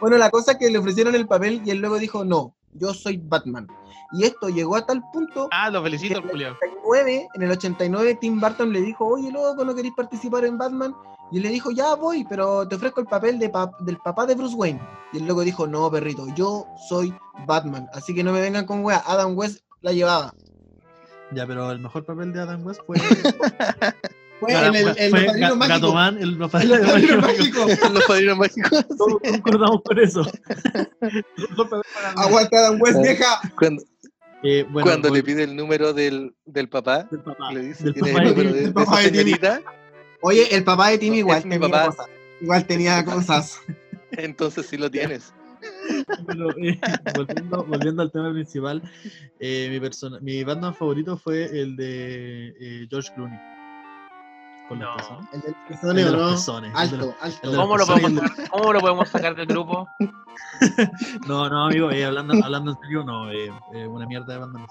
Bueno, la cosa es que le ofrecieron el papel y él luego dijo, no, yo soy Batman. Y esto llegó a tal punto Ah, lo felicito, Julio. 89, en el 89 Tim Burton le dijo, oye loco, ¿no queréis participar en Batman? Y él le dijo, ya voy, pero te ofrezco el papel de del papá de Bruce Wayne. Y el loco dijo, no, perrito, yo soy Batman, así que no me vengan con wea. Adam West la llevaba. Ya, pero el mejor papel de Adam West fue, <laughs> Fue en el, fue Ga- mágicos. Gatoman, el <laughs> padrino padrinos mágico. Los <laughs> padrinos mágicos. Todos concordamos con eso. Aguanta Adam West, vieja. Cuando, Eh, bueno, cuando voy- le pide el número del, del papá, del papá, le dice del tiene papá el de número de, del de esa papá de Timmy. señorita, Oye, el papá de Tim igual tenía papá. cosas. Igual tenía <laughs> cosas. entonces sí lo tienes. Pero, eh, <laughs> volviendo, volviendo al tema principal, eh, mi, persona, mi Batman favorito fue el de eh, George Clooney. Con los No. pezones. El del El de los pezones, el de los- Alto, alto. el de los ¿Cómo lo, podemos ¿Cómo lo podemos sacar del grupo? <laughs> No, no, amigo, eh, hablando, hablando en serio, no, eh, eh, una mierda de Batman.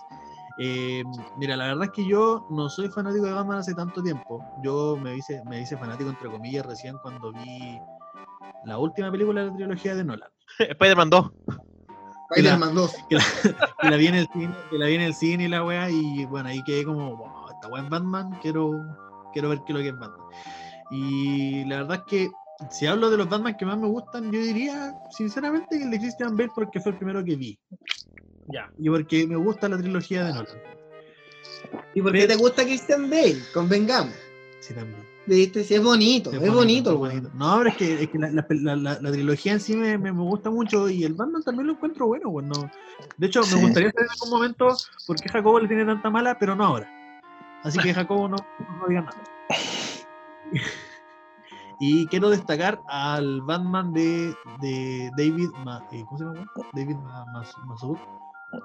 Eh, mira, la verdad es que yo no soy fanático de Batman hace tanto tiempo. Yo me hice, me hice fanático, entre comillas, recién cuando vi la última película de la trilogía de Nolan. <laughs> Spider-Man 2. Spider-Man 2. Que la vi en el cine, que la vi en el cine y la weá, y bueno, ahí quedé como, wow, esta weá es Batman, quiero, quiero ver qué es lo que es Batman. Y la verdad es que si hablo de los Batman que más me gustan, yo diría, sinceramente, que el de Christian Bale porque fue el primero que vi. Ya. Y porque me gusta la trilogía de Nolan. ¿Y por qué te gusta Christian Bale? Convengamos. Sí, también. ¿Viste? Sí, es bonito, es, bonito, el es weón. bonito. No, pero es que, es que la, la- la- la- la trilogía en sí me, me- me gusta mucho y el Batman también lo encuentro bueno. pues, no. De hecho, Sí. me gustaría saber en algún momento por qué Jacobo le tiene tanta mala, pero no ahora. Así que Jacobo no, no diga nada. <laughs> Y quiero destacar al Batman de, de David, Ma- eh, ¿cómo se llama? David Ma-.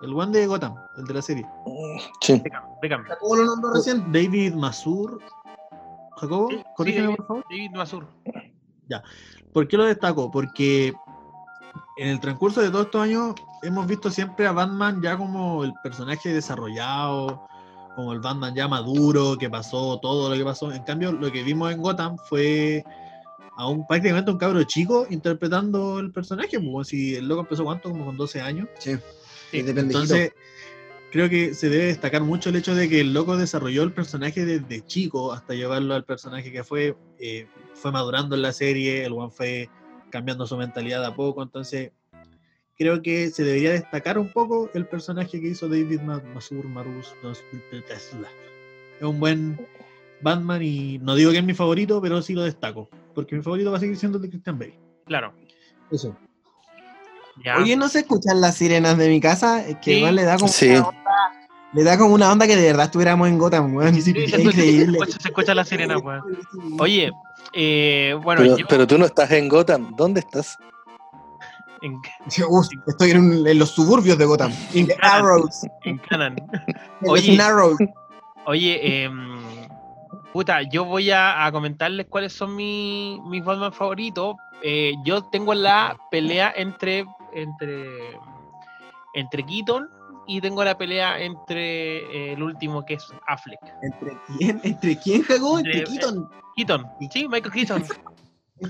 El one de Gotham, el de la serie. Sí. Déjame, déjame. ¿Cómo lo nombró recién? David Masur. Jacobo, Sí, corrígeme por favor. David Masur. ¿Por qué lo destaco? Porque en el transcurso de todos estos años hemos visto siempre a Batman ya como el personaje desarrollado, como el Batman ya maduro, que pasó todo lo que pasó. En cambio, lo que vimos en Gotham fue a un, prácticamente un cabro chico interpretando el personaje. pues, Como si el loco empezó cuánto, como con 12 años. Sí. Sí, de pendejito. Entonces, creo que se debe destacar mucho el hecho de que el loco desarrolló el personaje desde chico hasta llevarlo al personaje que fue, eh, fue madurando en la serie, el one fue cambiando su mentalidad de a poco, entonces creo que se debería destacar un poco el personaje que hizo David Ma- Masur Marus Tesla. Es un buen Batman y no digo que es mi favorito, pero sí lo destaco, porque mi favorito va a seguir siendo el de Christian Bale. Claro. Eso. Ya. Oye, ¿no se escuchan las sirenas de mi casa? Es que Sí. igual le da como Sí. una onda, le da como una onda que de verdad estuviéramos en Gotham, weón. Sí, sí, Es increíble. se escucha- se escucha la sirena, weón. Oye, eh, bueno, Pero, yo pero tú no estás en Gotham. ¿Dónde estás? en, Uf, estoy en, un- en los suburbios de Gotham. The Arrows. en Canan. En Oye. los Narrows. Oye, em, puta, yo voy a, a comentarles cuáles son mi- mis Batman favoritos. Eh, yo tengo la pelea entre entre entre Keaton y tengo la pelea entre eh, el último que es Affleck. ¿Entre quién? ¿Entre quién, Jago? Entre Entre- Keaton. Keaton, sí, Michael Keaton.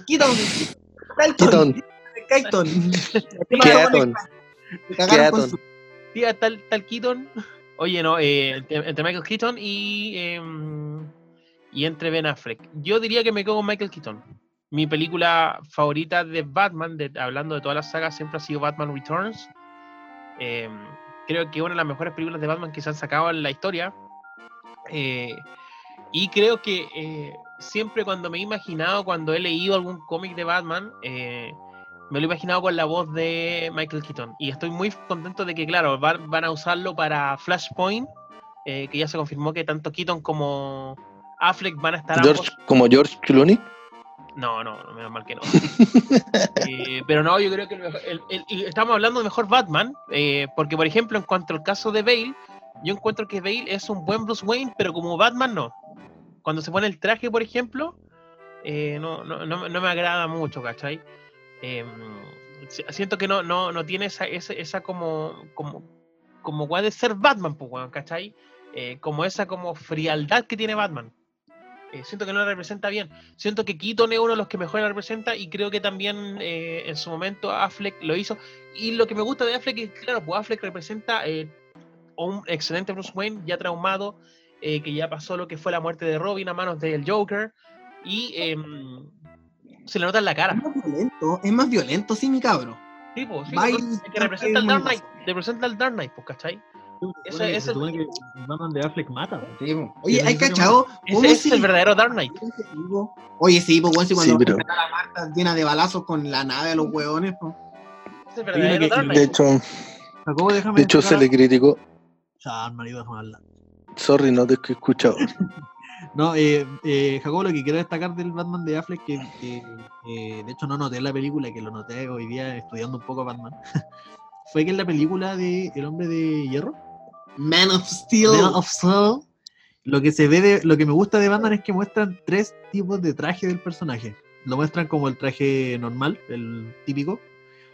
Keaton. Keaton. Keaton. Keaton. Keaton. Sí, tal, tal Keaton. Oye, no, eh, entre, entre Michael Keaton y, em, y entre Ben Affleck. Yo diría que me quedo con Michael Keaton. Mi película favorita de Batman, de- hablando de todas las sagas, siempre ha sido Batman Returns. Em, creo que una de las mejores películas de Batman que se han sacado en la historia. Eh, y creo que eh, siempre cuando me he imaginado, cuando he leído algún cómic de Batman, eh, me lo he imaginado con la voz de Michael Keaton. Y estoy muy contento de que, claro, van, van a usarlo para Flashpoint, eh, que ya se confirmó que tanto Keaton como Affleck van a estar George, ambos. como George Clooney. No, no, no, menos mal que no. <laughs> Eh, pero no, yo creo que el mejor- el- el- y estamos hablando de mejor Batman, eh, porque por ejemplo, en cuanto al caso de Bale, yo encuentro que Bale es un buen Bruce Wayne, pero como Batman no. Cuando se pone el traje, por ejemplo, eh, no, no, no, no me agrada mucho, ¿cachai? Si- siento que no, no, no tiene esa, esa, esa como, como, como puede ser Batman, pues, ¿cachai? Como esa como frialdad que tiene Batman. Eh, siento que no la representa bien. Siento que Keaton es uno de los que mejor la representa y creo que también eh, en su momento Affleck lo hizo. Y lo que me gusta de Affleck es, claro, pues Affleck representa eh, un excelente Bruce Wayne ya traumado, eh, que ya pasó lo que fue la muerte de Robin a manos del Joker y em, se le nota en la cara. Es más violento, es más violento, sí, mi cabro. Sí, pues, sí, que representa es al Dark Knight, representa al Dark Knight, pues, ¿cachai? Se supone que el Batman de Affleck mata. po. Oye, Sí, ¿hay cachado? Ese, ¿Cómo ese si es el verdadero Dark Knight. Oye, sí, pues bueno, si cuando Sí, pero- la marca llena de balazos con la nave a los hueones, pues. Es el verdadero que- Dark de Knight. De hecho, Jacobo, déjame de hecho se le criticó. Ya, marido. Sorry, no te he escuchado. <laughs> No, eh, eh, Jacobo, lo que quiero destacar del Batman de Affleck, que, que, eh, de hecho no noté en la película, que lo noté hoy día estudiando un poco a Batman, <laughs> fue que en la película de El Hombre de Hierro, Man of Steel. Man of Steel, lo que se ve de, lo que me gusta de Batman es que muestran tres tipos de traje del personaje. Lo muestran como el traje normal, el típico,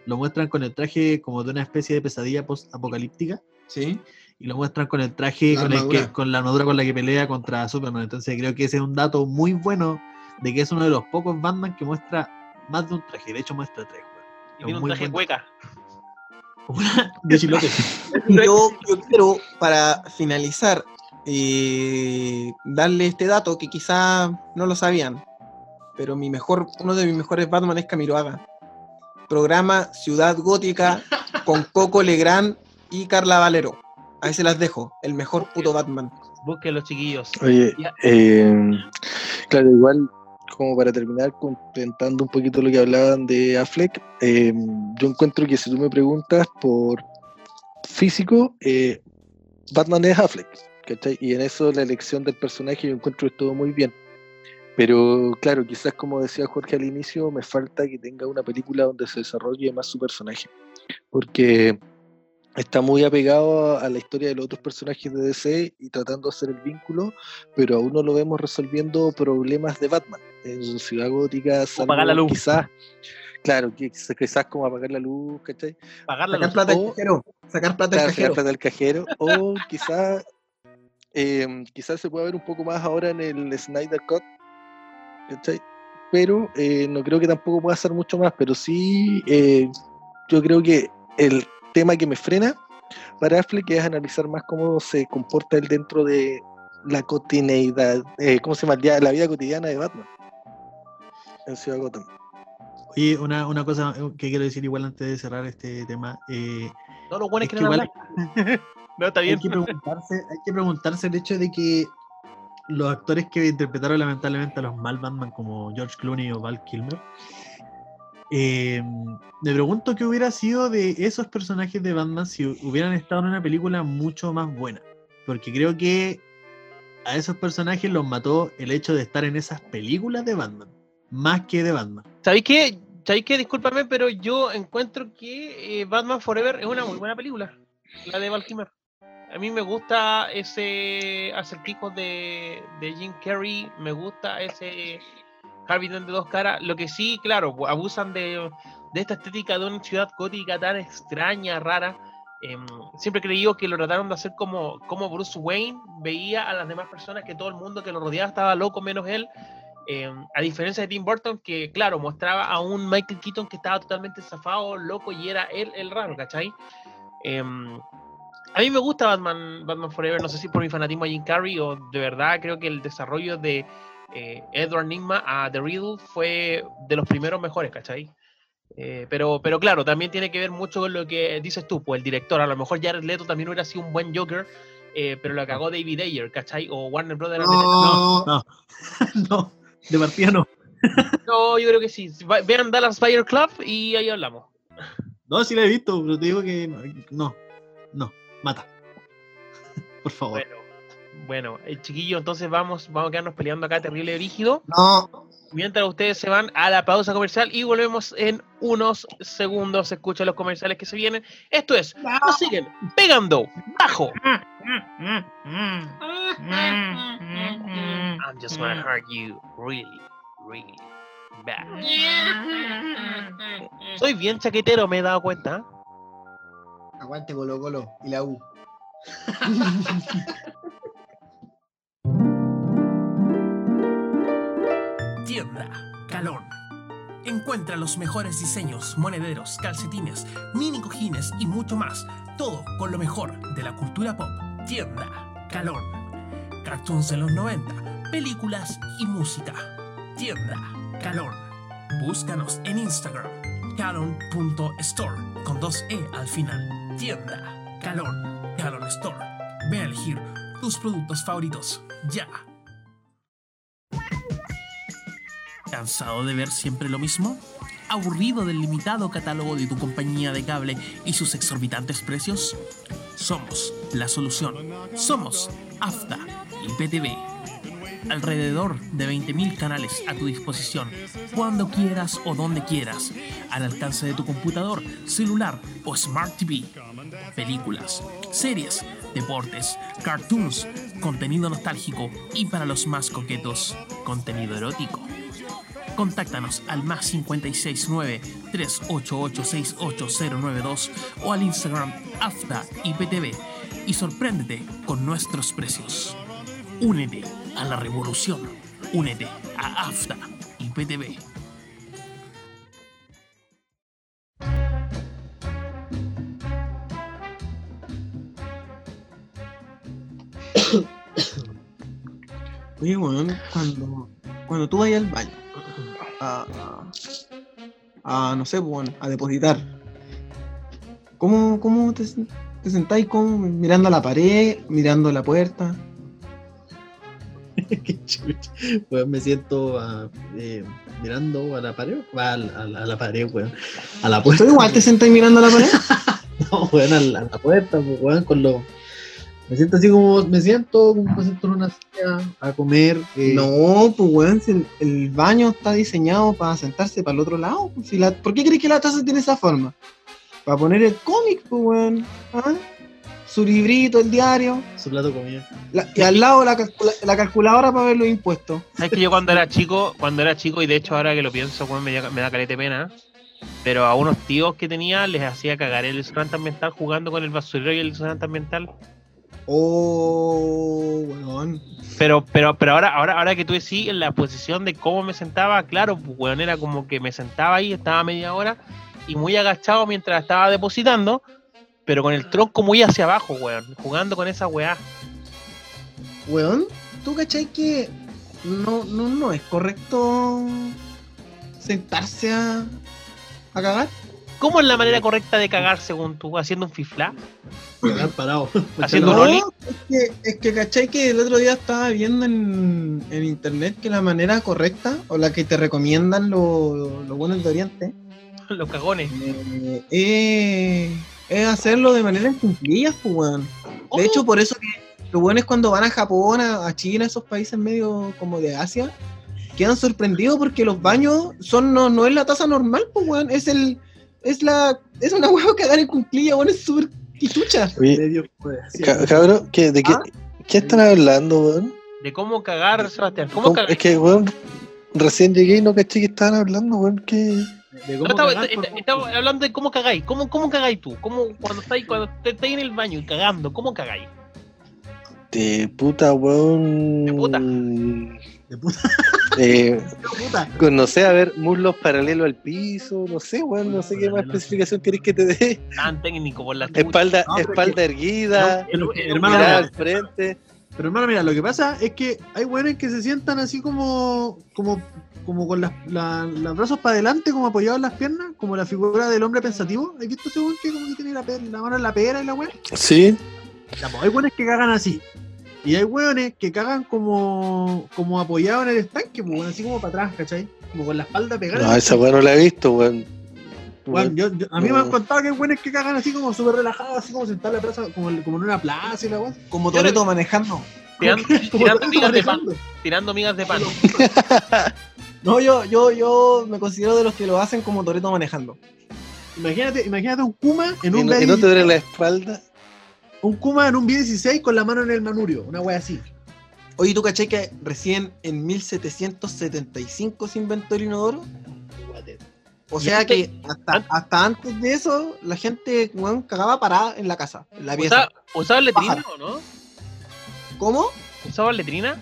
lo muestran con el traje como de una especie de pesadilla post-apocalíptica, Sí. y lo muestran con el traje, La con, el que, con la armadura con la que pelea contra Superman. Entonces creo que ese es un dato muy bueno de que es uno de los pocos Batman que muestra más de un traje. De hecho, muestra tres. weón. Y tiene un traje buen- hueca. <laughs> De chilote. Yo, yo quiero, para finalizar, eh, darle este dato que quizá no lo sabían, pero mi mejor, uno de mis mejores Batman es Camiroaga. Programa Ciudad Gótica con Coco Legrand y Carla Valero. Ahí se las dejo, el mejor puto Batman. Busquen los chiquillos. Oye, eh, claro, igual como para terminar, complementando un poquito lo que hablaban de Affleck, eh, yo encuentro que si tú me preguntas por físico, eh, Batman es Affleck. Y en eso la elección del personaje yo encuentro que estuvo muy bien. Pero claro, quizás como decía Jorge al inicio, me falta que tenga una película donde se desarrolle más su personaje. Porque está muy apegado a la historia de los otros personajes de DC y tratando de hacer el vínculo, pero aún no lo vemos resolviendo problemas de Batman. En su ciudad gótica, salvo apagar la luz. quizás, claro, quizás como apagar la luz, ¿cachai? Pagar la Sacar luz. plata del o- cajero. Sacar plata Claro, del sacar cajero. plata del cajero. O quizás eh, quizás se pueda ver un poco más ahora en el Snyder Cut. ¿cachai? Pero eh, no creo que tampoco pueda hacer mucho más. Pero sí, eh, yo creo que el tema que me frena para Affleck es analizar más cómo se comporta él dentro de la cotidianidad, eh, ¿cómo se llama? La vida cotidiana de Batman en Ciudad Gotham. Oye, una, una cosa que quiero decir igual antes de cerrar este tema. eh, No, los buenos es que quieren igual <laughs> no, está hay que, preguntarse, hay que preguntarse el hecho de que los actores que interpretaron lamentablemente a los mal Batman como George Clooney o Val Kilmer, eh, me pregunto qué hubiera sido de esos personajes de Batman si hubieran estado en una película mucho más buena. Porque creo que a esos personajes los mató el hecho de estar en esas películas de Batman, más que de Batman. ¿Sabéis qué? ¿Sabéis qué? Discúlpame, pero yo encuentro que eh, Batman Forever es una muy buena película. La de Val. A mí me gusta ese acertijo de, de Jim Carrey. Me gusta ese Harvey Dent de dos caras. Lo que sí, claro, pues, abusan de, de esta estética de una ciudad gótica tan extraña, rara. em, siempre creído que lo trataron de hacer como, como Bruce Wayne veía a las demás personas que todo el mundo que lo rodeaba estaba loco menos él. Em, a diferencia de Tim Burton, que claro, mostraba a un Michael Keaton que estaba totalmente zafado, loco, y era él el raro, ¿cachai? Em, a mí me gusta Batman, Batman Forever, no sé si por mi fanatismo a Jim Carrey o de verdad creo que el desarrollo de eh, Edward Nigma a The Riddle fue de los primeros mejores, ¿cachai? Eh, pero, pero claro, también tiene que ver mucho con lo que dices tú, pues el director, a lo mejor Jared Leto también hubiera sido un buen Joker, eh, pero lo cagó David Ayer, ¿cachai? O Warner Brothers. No, <laughs> No, no, <laughs> de partida no. No, yo creo que sí. Vean Dallas Fire Club y ahí hablamos. No, sí la he visto, pero te digo que no, no, no, mata. Por favor. Bueno, bueno, el chiquillo, entonces vamos, vamos a quedarnos peleando acá terrible y rígido. no. Mientras ustedes se van a la pausa comercial y volvemos en unos segundos. Escucha los comerciales que se vienen. Esto es, nos siguen pegando bajo. I'm just gonna hurt you really, really bad. Soy bien chaquetero, me he dado cuenta. ¿eh? Aguante Colo Colo y la U. <laughs> Tienda Calón. Encuentra los mejores diseños, monederos, calcetines, mini cojines y mucho más. Todo con lo mejor de la cultura pop. Tienda Calón. Cartoons de los 90, películas y música. Tienda Calón. Búscanos en Instagram. Calon.store con dos E al final. Tienda Calón. Calon Store. Ve a elegir tus productos favoritos. Ya. ¿Cansado de ver siempre lo mismo? ¿Aburrido del limitado catálogo de tu compañía de cable y sus exorbitantes precios? Somos la solución. Somos AFTA y PTV. Alrededor de 20.000 canales a tu disposición, cuando quieras o donde quieras, al alcance de tu computador, celular o Smart TV. Películas, series, deportes, cartoons, contenido nostálgico y para los más coquetos, contenido erótico. Contáctanos al más 569-388-68092 o al Instagram AFTA IPTV y sorpréndete con nuestros precios. Únete a la revolución. Únete a AFTA IPTV. <coughs> Oye, weón, cuando, cuando tú vayas al baño a, a, a, no sé, pues, bueno, a depositar, ¿cómo, cómo te, te sentáis como mirando a la pared, mirando la puerta? <laughs> Qué chucha. Weón, me siento eh, mirando a la pared. A, la- a la- a la pared, weón. A la puerta. ¿Tú igual te sentáis mirando a la pared? <laughs> No, weón, a la, a la puerta, pues, weón, con los. Me siento así como. Me siento como me siento en una silla a comer. eh, No, pues weón, si el, el baño está diseñado para sentarse para el otro lado. pues, si la- ¿Por qué crees que la taza tiene esa forma? Para poner el cómic, pues weón. ¿ah? Su librito, el diario. Su plato de comida. la- y al lado la, calcula- la calculadora para ver los impuestos. Sabes que yo cuando era chico, cuando era chico, y de hecho ahora que lo pienso, weón, me, da- me da calete pena. Pero a unos tíos que tenía les hacía cagar el desodorante ambiental jugando con el basurero y el desodorante ambiental. Oh, weón. Pero, pero, pero ahora, ahora, ahora que tú decís en la posición de cómo me sentaba, claro, pues, weón, era como que me sentaba ahí, estaba media hora y muy agachado mientras estaba depositando, pero con el tronco muy hacia abajo, weón, jugando con esa weá. Weón, ¿tú cachai que no, no, no es correcto sentarse a, a cagar? ¿Cómo es la manera correcta de cagar según tú? ¿Haciendo un fiflá? Cagar parado. <laughs> Haciendo un No, oli. es que, es que cachai que el otro día estaba viendo en, en internet que la manera correcta, o la que te recomiendan los los buenos de Oriente, <laughs> Los cagones. eh, eh, es hacerlo de manera en pues weón. Oh. De hecho, por eso que los buenos cuando van a Japón, a, a China, esos países medio como de Asia, quedan sorprendidos porque los baños son no, no es la taza normal, pues weón, es el es la es una <laughs> huevo que dan en cuclilla, weón, es súper quitucha. Oye, pues, cabrón, ¿qué, ¿de qué, ¿Ah? qué están hablando, weón? De cómo cagar, Sebastián. ¿Cómo ¿Cómo- cagar? Es que, weón, recién llegué y no caché que estaban hablando, weón. ¿Qué? de No, estaba, cagar, estaba hablando de cómo cagáis. ¿Cómo, cómo cagáis tú? ¿Cómo, cuando estáis cuando te- estáis en el baño y cagando, ¿cómo cagáis? De puta, weón. De puta. de puta, <laughs> Eh, <laughs> con, no sé, a ver, muslos paralelos al piso, no sé, weón, no sé qué más especificación queréis que te dé. Tan técnico por la. <laughs> Espalda, No, espalda erguida, Pero, pero- hermano, mirada mira, al frente. pero hermano, mira, lo que pasa es que hay weones que se sientan así como, como, como con las, la- los brazos para adelante, como apoyados en las piernas, como la figura del hombre pensativo. ¿Has visto ese weón que como que tiene la, mano en la pera y la weá? Sí. Ya, pues, hay weones que cagan así. Y hay weones que cagan como, como apoyados en el estanque, pues, así como para atrás, ¿cachai? Como con la espalda pegada. No, esa weón no la he visto, weón. Yo- yo- a mí me han contado que hay weones que cagan así como súper relajados, así como sentados en la plaza, como, como en una plaza y la weón. Como Toreto <laughs> manejando. Tirando, migas de pan. Tirando migas <laughs> de pan. No, yo, yo, yo me considero de los que lo hacen como Toreto manejando. Imagínate, imagínate un Kuma en ¿Y un no, y no te B16, duele la espalda? Un Kuma en un B16 con la mano en el manurio, una wea así. Oye, ¿tú caché que recién en 1775 se inventó el inodoro? O Y sea que hasta, hasta antes de eso, la gente cagaba parada en la casa, en la pieza. ¿Usa- ¿Usaban letrina o no? ¿Cómo? ¿Usaban letrina?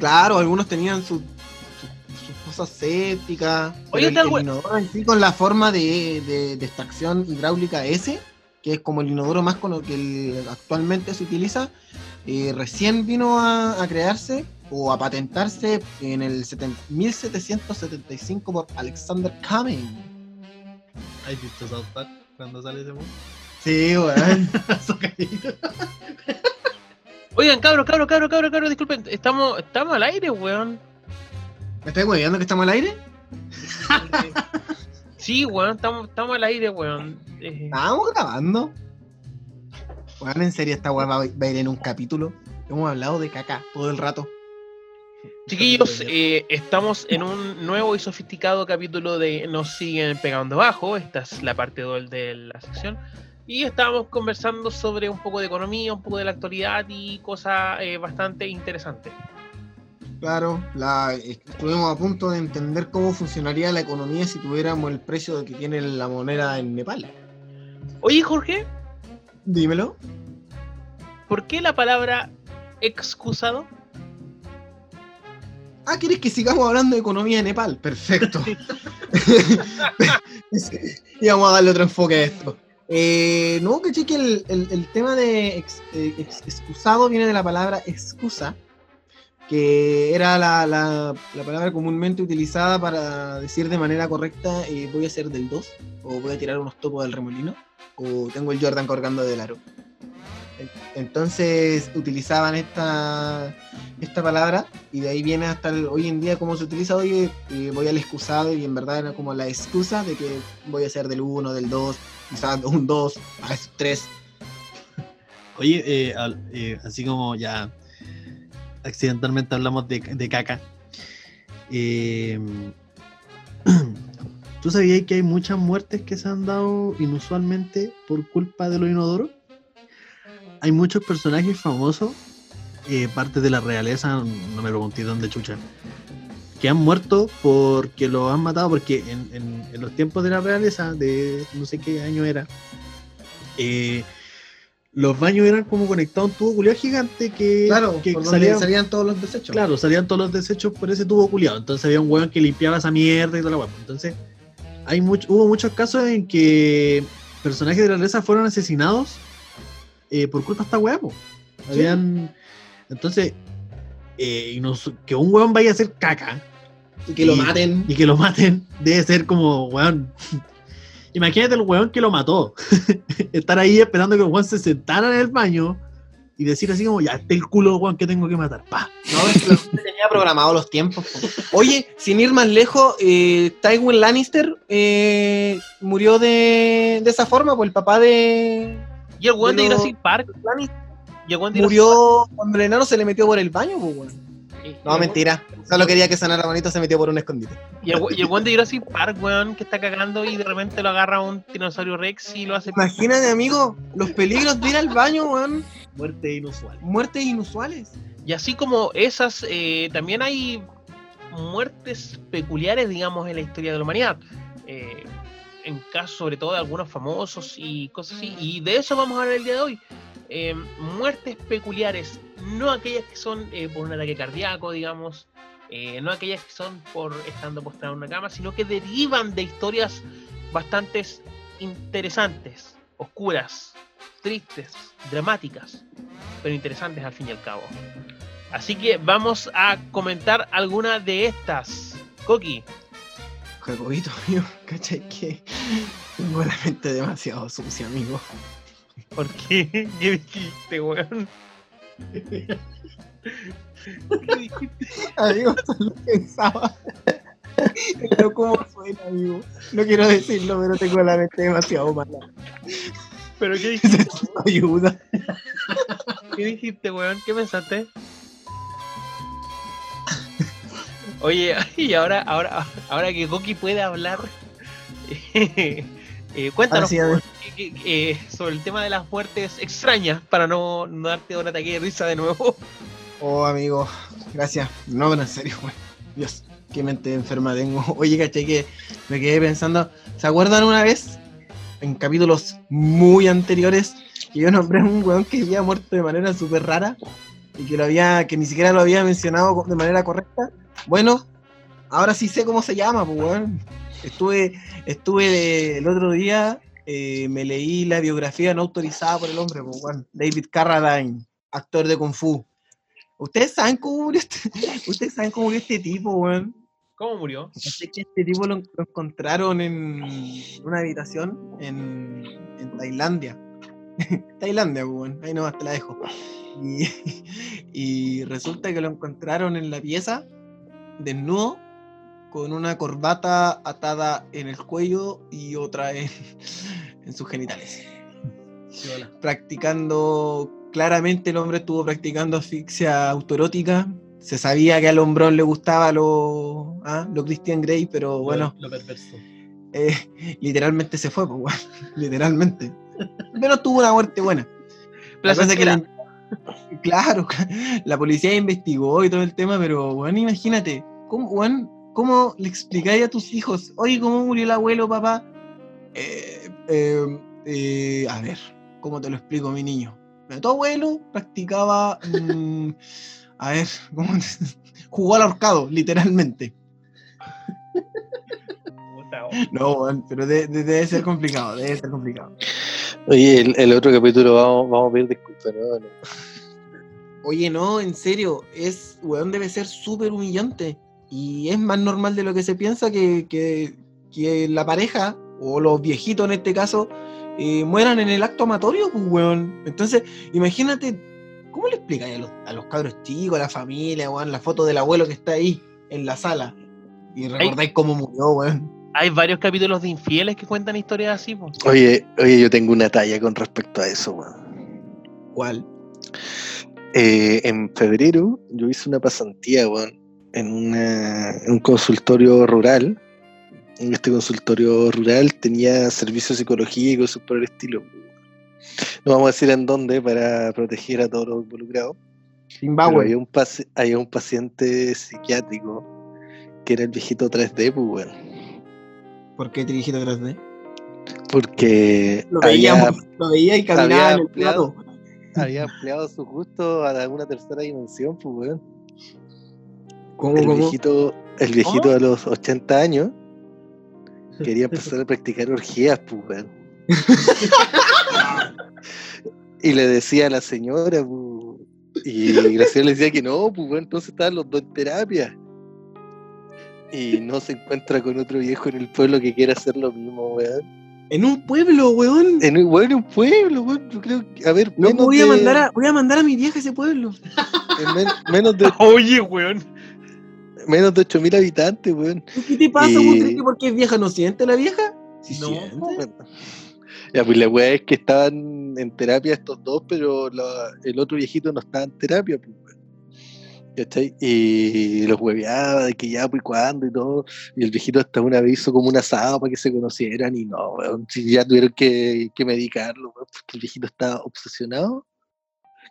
Claro, algunos tenían su- su- sus cosas sépticas. Oye, pero el, tal el inodoro en sí con la forma de, de- de extracción hidráulica S, que es como el inodoro más con lo que el- actualmente se utiliza, eh, recién vino a, a crearse o a patentarse en el seten- 1775 por Alexander Cumming. ¿Has visto South Park cuando sale ese weón? Sí, weón. <laughs> Oigan, cabros, cabros, cabros, cabros, cabros, disculpen. Estamos, estamos al aire, weón. ¿Me estoy hueveando que estamos al aire? Sí, weón, estamos, al aire, weón. Eh, Estábamos grabando. Weón, en serio, esta va, va a ir en un capítulo. Hemos hablado de caca todo el rato. Chiquillos, eh, estamos en un nuevo y sofisticado capítulo de Nos siguen pegando abajo. Esta es la parte 2 de la sección. Y estábamos conversando sobre un poco de economía, un poco de la actualidad y cosas eh, bastante interesantes. Claro, la, estuvimos a punto de entender cómo funcionaría la economía si tuviéramos el precio que tiene la moneda en Nepal. Oye, Jorge, Dímelo. ¿por qué la palabra excusado? Ah, ¿quieres que sigamos hablando de economía de Nepal? Perfecto. <laughs> y vamos a darle otro enfoque a esto. Eh, no, que el, el- el tema de ex- eh, ex- excusado viene de la palabra excusa, que era la, la- la palabra comúnmente utilizada para decir de manera correcta eh, voy a hacer del 2, o voy a tirar unos topos del remolino, o tengo el Jordan colgando del aro. En- Entonces utilizaban esta, esta palabra y de ahí viene hasta el- hoy en día cómo se utiliza hoy, eh, voy al excusado y en verdad era como la excusa de que voy a ser del 1, del 2, quizás un 2, a veces 3. Oye, eh, al- eh, así como ya accidentalmente hablamos de, de caca. eh, <clears throat> ¿Tú sabías que hay muchas muertes que se han dado inusualmente por culpa de los inodoros? Hay muchos personajes famosos, eh, parte de la realeza, no me pregunté dónde chucha, que han muerto porque los han matado, porque en, en- en los tiempos de la realeza, de no sé qué año era, eh, los baños eran como conectados a un tubo culiado gigante que, Claro, salían todos los desechos. Claro, salían todos los desechos por ese tubo culiado. Entonces había un weón que limpiaba esa mierda y toda la weón. Entonces, hay mucho, hubo muchos casos en que personajes de la realeza fueron asesinados eh, por culpa de esta po. Habían. Entonces, eh, y nos- que un weón vaya a hacer caca Y que lo maten. y que lo maten, debe ser como, weón. Imagínate el weón que lo mató. <laughs> Estar ahí esperando que el weón se sentara en el baño y decir así como, ya, este es el culo, weón, que tengo que matar. Pa. No, es que tenía programado los tiempos. po. Oye, sin ir más lejos, eh, Tywin Lannister eh, murió de, de esa forma, pues el papá de Y el weón de Pero- Jurassic Park. Lannister Y el weón de murió cuando el enano se le metió por el baño, pues, weón. Y No, mentira. Solo quería que sanara bonito, se metió por un escondite. Y el, y el weón de Jurassic Park, weón, que está cagando y de repente lo agarra un tiranosaurio Rex y lo hace. Imagínate, amigo, los peligros de ir al baño, weón. Muerte inusual. Muertes inusuales. Y así como esas, eh, también hay muertes peculiares, digamos, en la historia de la humanidad. eh, en caso sobre todo de algunos famosos y cosas así. Y de eso vamos a hablar el día de hoy. Eh, muertes peculiares, no aquellas que son eh, por un ataque cardíaco, digamos, eh, no aquellas que son por estando postrado en una cama, sino que derivan de historias bastante interesantes, oscuras, tristes, dramáticas, pero interesantes al fin y al cabo. Así que vamos a comentar alguna de estas. Coqui, Jacobito, amigo, ¿cachai? Que tengo la mente demasiado sucia, amigo. ¿por qué? ¿Qué dijiste, weón? ¿Qué dijiste? Amigo, <laughs> solo pensaba. Pero cómo suena, amigo. No quiero decirlo, pero tengo la mente demasiado mala. ¿Pero qué dijiste? Ayuda. ¿Qué dijiste, weón? ¿Qué pensaste? Oye, <laughs> y ahora, ahora, ahora que Goki puede hablar, <laughs> eh, cuéntanos ver. qué- qué- eh, sobre el tema de las muertes extrañas para no, no darte un ataque de risa de nuevo. <laughs> Oh, amigo, gracias. No, pero en serio, weón. Dios, qué mente enferma tengo. <laughs> Oye, caché que me quedé pensando. ¿Se acuerdan una vez? En capítulos muy anteriores, que yo nombré a un weón que había muerto de manera súper rara y que lo había, que ni siquiera lo había mencionado de manera correcta. Bueno, ahora sí sé cómo se llama, pues weón. Estuve, estuve el otro día, eh, me leí la biografía no autorizada por el hombre. David Carradine, actor de Kung Fu. ¿Ustedes saben cómo murió este, <laughs> ¿ustedes saben cómo murió este tipo, weón? ¿Cómo murió? Este tipo lo, lo encontraron en una habitación en, en Tailandia. <laughs> Tailandia, weón. Ahí nomás te la dejo. Y, <laughs> y resulta que lo encontraron en la pieza, desnudo, con una corbata atada en el cuello y otra en, <laughs> en sus genitales practicando, claramente el hombre estuvo practicando asfixia autoerótica. Se sabía que al hombrón le gustaba lo, ah, lo Christian Grey, pero bueno, Lo perverso. eh, literalmente se fue, pues, weón, <laughs> literalmente. Pero tuvo una muerte buena. Que la- <laughs> claro, la policía investigó y todo el tema, pero bueno, imagínate, ¿cómo, weón, ¿cómo le explicáis a tus hijos, oye, cómo murió el abuelo, papá? Eh, eh, eh, a ver, ¿cómo te lo explico, mi niño? Tu abuelo practicaba, mm, a ver, ¿cómo te- <laughs> jugó al ahorcado, literalmente. No, weón, pero de- de- debe ser complicado, debe ser complicado. Oye, el, el otro capítulo vamos, vamos a pedir disculpas, ¿no? No. Oye, no, en serio, es, weón, debe ser súper humillante. Y es más normal de lo que se piensa que, que, que la pareja, o los viejitos en este caso, eh, mueran en el acto amatorio, pues, weón. Entonces, imagínate, ¿cómo le explicáis a los, a los cabros chicos, a la familia, weón, la foto del abuelo que está ahí, en la sala? Y recordáis cómo murió, weón. Hay varios capítulos de infieles que cuentan historias así, pues. Oye, oye, yo tengo una talla con respecto a eso, weón. ¿Cuál? Eh, en febrero yo hice una pasantía, weón, en, una- en un consultorio rural. En este consultorio rural tenía servicio de psicología y cosas por el estilo. No vamos a decir en dónde para proteger a todos los involucrados. Zimbabue. había un, paci- había un paciente psiquiátrico que era el viejito 3D, pues, weón. ¿Por qué te dijiste 3D? Porque Lo había, veíamos, lo veía y caminaba había en el plato. había empleado su gusto a alguna tercera dimensión, pues, weón. ¿Cómo, el cómo? viejito, el viejito a los 80 años <laughs> quería empezar a practicar orgías, pues, weón. <laughs> y le decía a la señora, pues, y la señora le decía que no, pues, weón, entonces estaban los dos en terapia. Y no se encuentra con otro viejo en el pueblo que quiera hacer lo mismo, weón. En un pueblo, weón. En un, un pueblo, weón, yo creo que, a ver, No, menos voy, a de- mandar a, voy a mandar a mi vieja a ese pueblo. en men- menos de <laughs> Oye, weón. Menos de 8000 habitantes, weón. ¿Qué te pasa? Y- ¿Vos crees que porque es vieja no siente la vieja? Sí No. siente. Ya, pues la weá es que estaban en terapia estos dos, pero la- el otro viejito no estaba en terapia, pues, weón. ¿Cachai? Y los hueveaba de que ya, pues, cuándo y todo. Y el viejito hasta una vez hizo como un asado para que se conocieran y no, weón. Si ya tuvieron que, que medicarlo, weón, porque el viejito estaba obsesionado,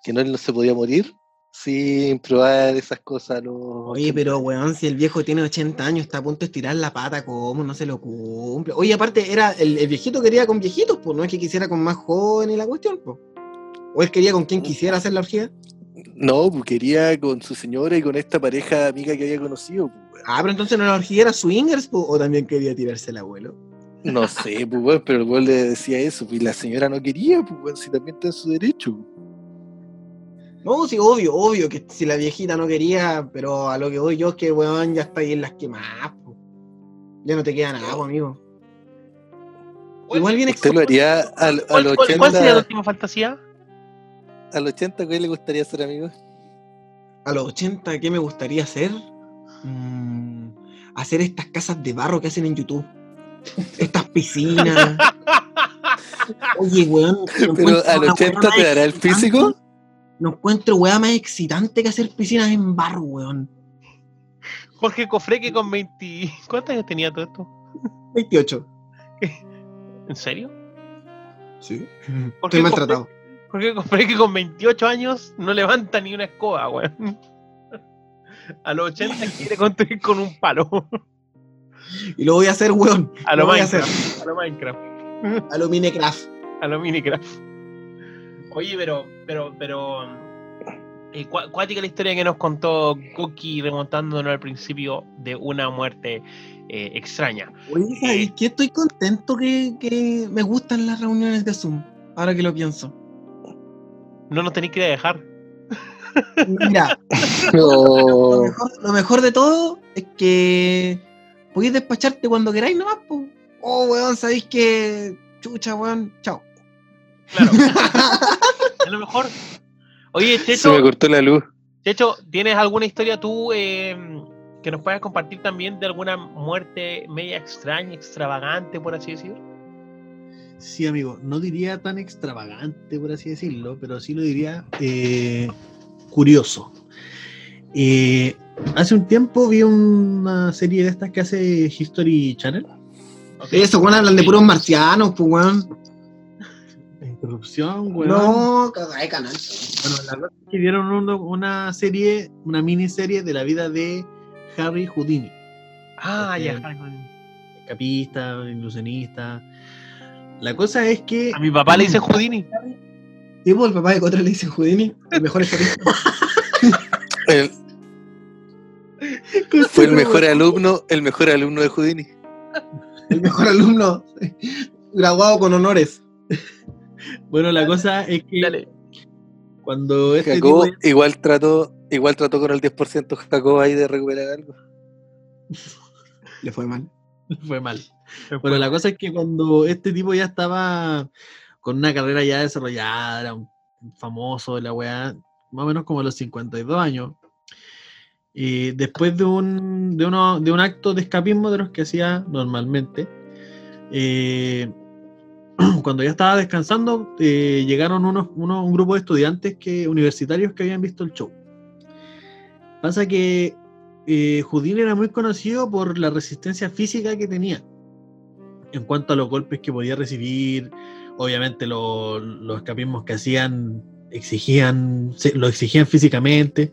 que no, él no se podía morir. Sin probar esas cosas. No, Oye, pero weón, si el viejo tiene 80 años, está a punto de estirar la pata, ¿cómo? No se lo cumple. Oye, aparte, era el, el viejito quería con viejitos, pues no es que quisiera con más jóvenes la cuestión, pues. O él quería con quien quisiera hacer la orgía. No, pues quería con su señora y con esta pareja amiga que había conocido. pues. Ah, pero entonces no la orgía era swingers, pues, o también quería tirarse el abuelo. No sé, pues, weón, pero el le decía eso, pues, y la señora no quería, pues, weón, si también está en su derecho. No, sí, obvio, obvio, que si la viejita no quería, pero a lo que voy yo es que, weón, ya está ahí en las quemadas. Ya no te queda nada, amigo. Igual viene ¿Usted lo haría al, al ¿Cuál, cuál- cuál sería la 80? última fantasía? Al 80, ¿qué le gustaría hacer, amigo? A los 80, ¿qué me gustaría hacer? Mm, hacer estas casas de barro que hacen en YouTube. Estas piscinas. <laughs> Oye, weón. Pero al una 80 weá más te dará el físico. No encuentro weá más excitante que hacer piscinas en barro, weón. Jorge Cofreque con 20. ¿Cuántos años tenía todo esto? 28. ¿En serio? Sí. ¿Por qué Estoy maltratado. Jorge Cofreque con 28 años no levanta ni una escoba, weón. A los 80 quiere construir con un palo. Y lo voy a hacer, weón. A Lo lo voy a Minecraft. A lo Minecraft. A lo Minecraft. A lo Minecraft. Oye, pero, pero, pero. eh, cua- cuática la historia que nos contó Cookie remontándonos al principio de una muerte eh, extraña. Oye, ¿sabes qué? Estoy contento que, que me gustan las reuniones de Zoom. Ahora que lo pienso. No nos tenéis que dejar. Mira, No. <laughs> lo mejor, lo mejor de todo es que podéis despacharte cuando queráis nomás, po. Oh, weón, sabéis que. Chucha, weón. Chao. Claro. <laughs> a lo mejor. Oye, Se me Checho, cortó la luz. Checho, ¿tienes alguna historia tú eh, que nos puedas compartir también de alguna muerte media extraña, extravagante, por así decir? Sí, amigo, no diría tan extravagante, por así decirlo, pero sí lo diría eh, curioso. Eh, hace un tiempo vi una serie de estas que hace History Channel. Ok. Eso, hablan de puros marcianos, pues, weón. Weón. No, de canal. Bueno, la verdad es que dieron uno- una serie, una miniserie de la vida de Harry Houdini. Ah, ya. Este, Escapista, ilusionista. La cosa es que. A mi papá le dice Houdini. Y pues el papá de Cotra le dice Houdini, el mejor escapista. <laughs> El- fue el mejor alumno, el mejor alumno de Houdini. el mejor alumno graduado con honores. Bueno, la cosa es que Dale. cuando este Jacobo tipo igual trató, igual trató con el 10% Jacobo ahí de recuperar algo. Le fue mal. <laughs> fue mal. Bueno, la cosa es que cuando este tipo ya estaba con una carrera ya desarrollada, era un famoso de la weá, más o menos como a los 52 años, y después de un, de, uno, de un acto de escapismo de los que hacía normalmente, eh, <clears throat> cuando ya estaba descansando, eh, llegaron unos, unos- un grupo de estudiantes que, universitarios que habían visto el show. Pasa que eh, era muy conocido por la resistencia física que tenía en cuanto a los golpes que podía recibir. Obviamente lo- los escapismos que hacían exigían, lo exigían físicamente.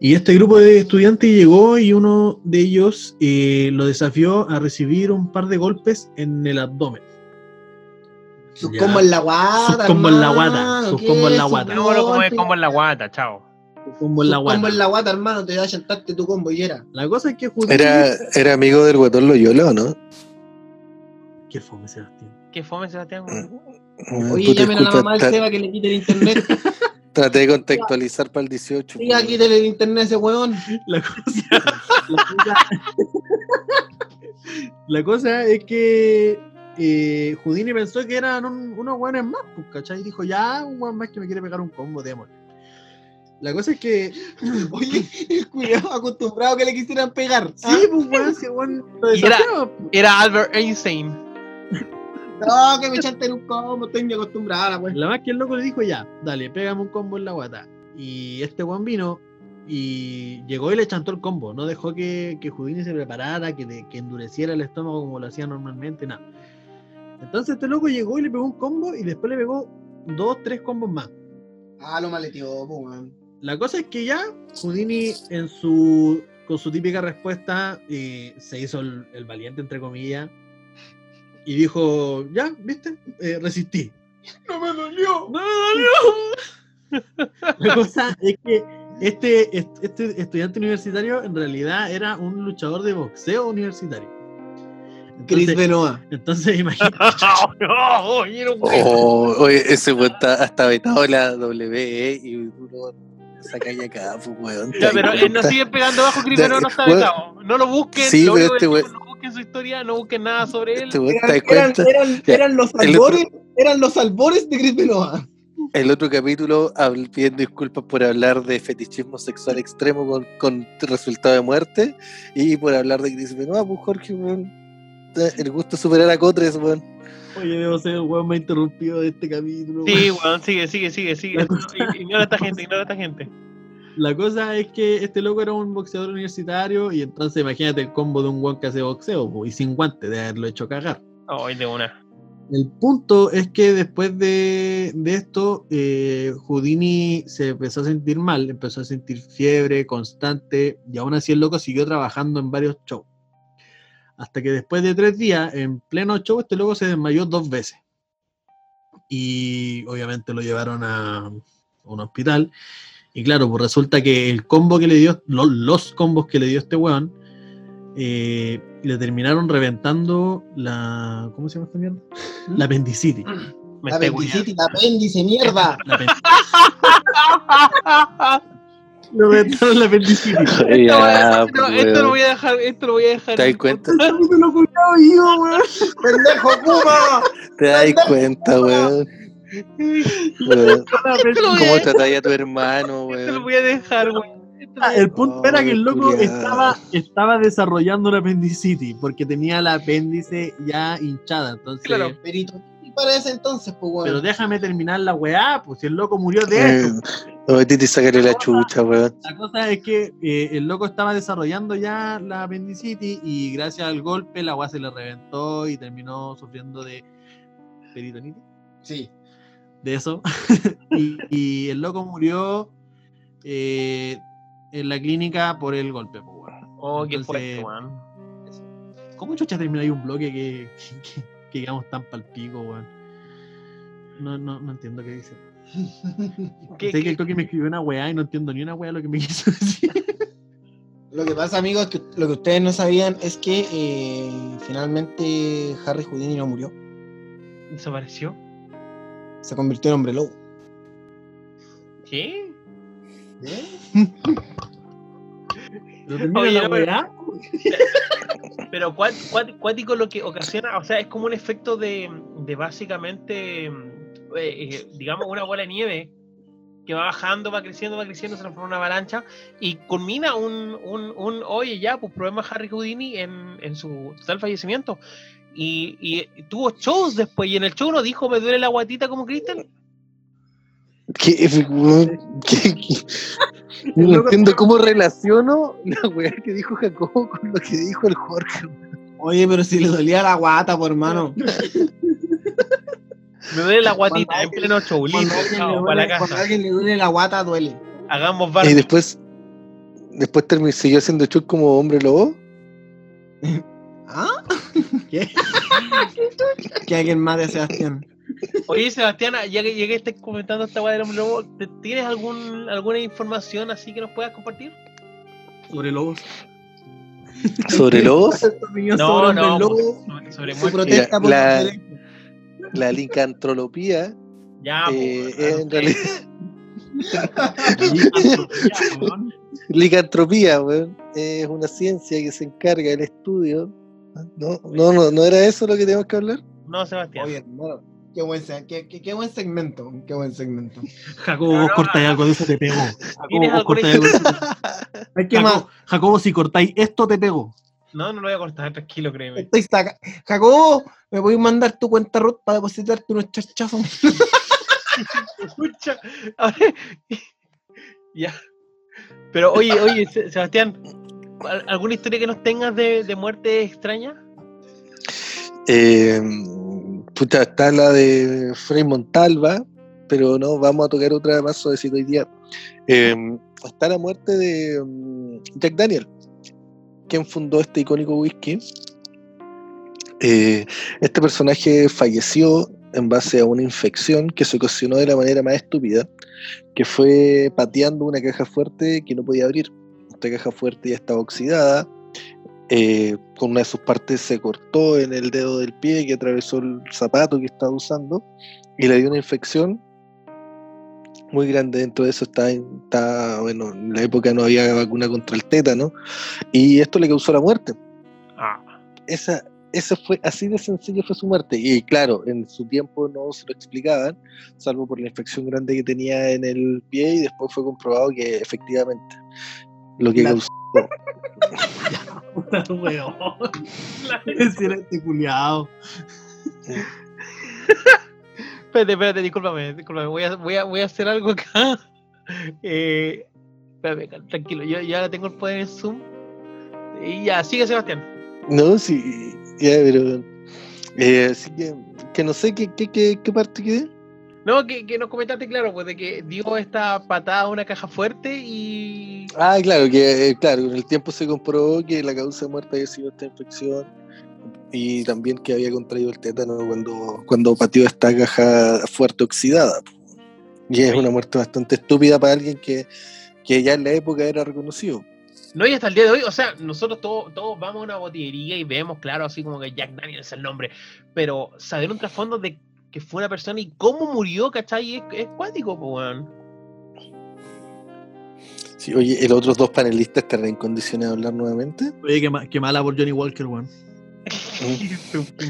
Y este grupo de estudiantes llegó y uno de ellos eh, lo desafió a recibir un par de golpes en el abdomen. Sus combos en la guata. Sus combos en la guata, hermano, sus ¿qué combos en la es, guata. No, bueno, como como en la guata, chao. Como en la combo guata. en la guata, hermano, te va a sentarte tu combo y era. La cosa es que Houdini... Era, era amigo del guatón Loyola, ¿o no? ¿Qué fome, Sebastián? ¿Qué fome, Sebastián? Oye, Puta, llamen a la mamá del Seba que le quite el internet. <laughs> Traté de contextualizar para el 18. Sí, aquí quítale el internet a ese weón. La cosa, <laughs> la cosa, la cosa es que eh, Houdini pensó que eran un- unos buenos más, pues, ¿cachai? Y dijo, ya, un buen más que me quiere pegar un combo, démosle. La cosa es que, <laughs> Oye, el cuidado acostumbrado que le quisieran pegar. sí, pues, weón, Y era- pues. Era Albert Einstein. No, que me echaste en un combo, estoy muy acostumbrada, pues. La más que el loco le dijo, ya, dale, pégame un combo en la guata. Y este weón vino y llegó y le chantó el combo. No dejó que, que Houdini se preparara, que, de- que endureciera el estómago como lo hacía normalmente, nada. Entonces este loco llegó y le pegó un combo y después le pegó dos, tres combos más. Ah, lo maleteó, weón. la cosa es que ya Houdini en su con su típica respuesta eh, se hizo el, el valiente entre comillas y dijo, ya, viste, Eh, resistí. No me dolió. No me dolió. <laughs> La cosa es que este, est- este estudiante universitario en realidad era un luchador de boxeo universitario. Chris Entonces, Benoit. entonces imagínate. <laughs> güey. Oh, oye, ese weón está hasta vetado en la WWE y uno saca ya acá, pues weón. Ya, pero ¿te él no das sigue pegando bajo Crimen, no está Bueno, vetado. No lo busquen, sí, lo pero este no busquen su historia, no busquen nada sobre él. Este ¿te Eran, das eran, cuenta? eran- Ya, eran los otro- albores, eran los albores de Chris Benoit. El otro capítulo pidiendo disculpas por hablar de fetichismo sexual extremo con, con resultado de muerte y por hablar de Chris Benoit, pues Jorge, weón. El gusto de superar a Cotres, weón. Oye, debo ser el weón más interrumpido de este capítulo. Sí, weón. sigue, sigue, sigue, sigue. Ignora a esta gente, ignora a esta gente. La cosa es que este loco era un boxeador universitario y entonces imagínate el combo de un weón que hace boxeo po, y sin guante de haberlo hecho cagar. Ay, de una. El punto es que después de, de esto, eh, Houdini se empezó a sentir mal, empezó a sentir fiebre constante y aún así el loco siguió trabajando en varios shows. Hasta que después de tres días, en pleno show, este loco se desmayó dos veces. Y obviamente lo llevaron a un hospital. Y claro, pues resulta que el combo que le dio, lo- los combos que le dio este weón, eh, le terminaron reventando la. ¿Cómo se llama esta mierda? La apendicitis. Me La apendicitis, la apéndice, mierda. <laughs> La <laughs> Le reventaron la apendicitis. <laughs> Ya, Esto, pues, esto lo weón. voy a dejar, esto lo voy a dejar. ¿Te das en- cuenta? Weón. ¡Pendejo Kuma! ¿Te das cuenta, weón? Weón, Esto lo ¿Cómo tratáis a tu hermano, esto lo weón? voy a dejar, güey. Esto lo Ah, El punto era que el loco culiao. estaba, estaba desarrollando una apendicitis porque tenía la apéndice ya hinchada. Entonces, Claro. Perito. Y para ese entonces, pues, weón. pero déjame terminar la weá, pues si el loco murió de Eh, esto. No metiste y sacarle la chucha, weón. La cosa es que eh, el loco estaba desarrollando ya la apendicitis y gracias al golpe la weá se le reventó y terminó sufriendo de peritonitis. Sí. de eso. <laughs> y, y el loco murió eh, en la clínica por el golpe. pues, weón. Oh, qué fuerte, weón. ¿Cómo chucha termina ahí un bloque que, <laughs> que, que quedamos tan palpico, weón? No, no, no entiendo qué dice. ¿Qué- sé que el coque me escribió una weá y no entiendo ni una weá lo que me quiso <laughs> decir. Lo que pasa, amigos, que lo que ustedes no sabían es que eh, finalmente Harry Houdini no murió. ¿Desapareció? Se convirtió en hombre lobo. ¿Qué? Pero termina Oye, la no, pero- weá. Pero cuático lo que ocasiona, o sea, es como un efecto de, de básicamente, eh, eh, digamos, una bola de nieve que va bajando, va creciendo, va creciendo, se transforma en una avalancha y culmina un, un, un oye, ya, pues problema Harry Houdini en, en su total fallecimiento. Y, y tuvo shows después, y en el show no dijo, me duele la guatita como Kristen. ¿Qué, qué? <laughs> No entiendo cómo relaciono la weá que dijo Jacobo con lo que dijo el Jorge. Oye, pero si le dolía la guata, por hermano. <laughs> Me duele la guatita Cuando en pleno show, listo, Cuando a alguien le duele- la cuando a casa. alguien le duele la guata, duele. Hagamos Y bar. después, después terminó, siguió haciendo show como hombre lobo. <laughs> ¿Ah? <laughs> ¿Qué? que alguien mate a Sebastián. Oye, Sebastián, ya que, ya que estés comentando esta weá del hombre lobo, ¿te- ¿tienes algún, alguna información así que nos puedas compartir? Sobre lobos. Sobre lobos, <laughs> No, sobre no, pues, lobos. sobre, sobre Su muerte. protesta Mira, por la- los derechos. La licantropía, Ya, eh, pues, en realidad, <laughs> licantropía, weón, es una ciencia que se encarga del estudio. No, no, no, no era eso lo que tenemos que hablar. No, Sebastián. Oye, hermano, qué buen, qué, qué- qué buen segmento. Qué buen segmento. Jacobo, No, vos no, cortáis no. algo de eso, te pego. Jacobo, ¿Tienes vos cortáis algo de eso. <laughs> Jacobo, Jacobo, si cortáis esto, te pego. No, no lo voy a cortar, tranquilo, créeme. Estoy saca. Jacobo, ¿me podéis mandar tu cuenta root para depositarte unos chachazos? Escucha, <laughs> a ver. <laughs> ya. Pero oye, oye, Se- Sebastián, ¿al- ¿alguna historia que nos tengas de, de muerte extraña? Eh, puta, está la de Frei Montalva, pero no, vamos a tocar otra más suavecito hoy día. eh, está la muerte de mm, Jack Daniel, quien fundó este icónico whisky. Eh, este personaje falleció en base a una infección que se ocasionó de la manera más estúpida, que fue pateando una caja fuerte que no podía abrir. Esta caja fuerte ya estaba oxidada, eh, con una de sus partes se cortó en el dedo del pie que atravesó el zapato que estaba usando y le dio una infección muy grande. Dentro de eso está, está bueno, en la época no había vacuna contra el tétano y esto le causó la muerte. Ah, Esa, esa fue así de sencillo fue su muerte y claro, en su tiempo no se lo explicaban, salvo por la infección grande que tenía en el pie y después fue comprobado que efectivamente lo que La- causó <laughs> Weón. <laughs> Ese era este culiao. Espérate, espérate, discúlpame, discúlpame. Voy a, voy a, voy a hacer algo acá. <laughs> Eh, espérame, tranquilo, yo ya tengo el poder en Zoom. Y ya, sigue Sebastián. No, sí, ya, pero. eh, así que, que no sé qué, qué, qué, qué parte quedé. No, que, que nos comentaste, claro, pues de que dio esta patada a una caja fuerte y. Ah, claro, que eh, claro, con el tiempo se comprobó que la causa de muerte había sido esta infección y también que había contraído el tétano cuando, cuando pateó esta caja fuerte oxidada. Y es una muerte bastante estúpida para alguien que, que ya en la época era reconocido. No, y hasta el día de hoy, o sea, nosotros todos, todos vamos a una botillería y vemos, claro, así como que Jack Daniels es el nombre, pero saber un trasfondo de que fue una persona y cómo murió, ¿cachai? Es, es cuático, pues, weón. Sí, oye, ¿los otros dos panelistas estarán en condiciones de hablar nuevamente? Oye, qué, ma- qué mala por Johnny Walker, weón.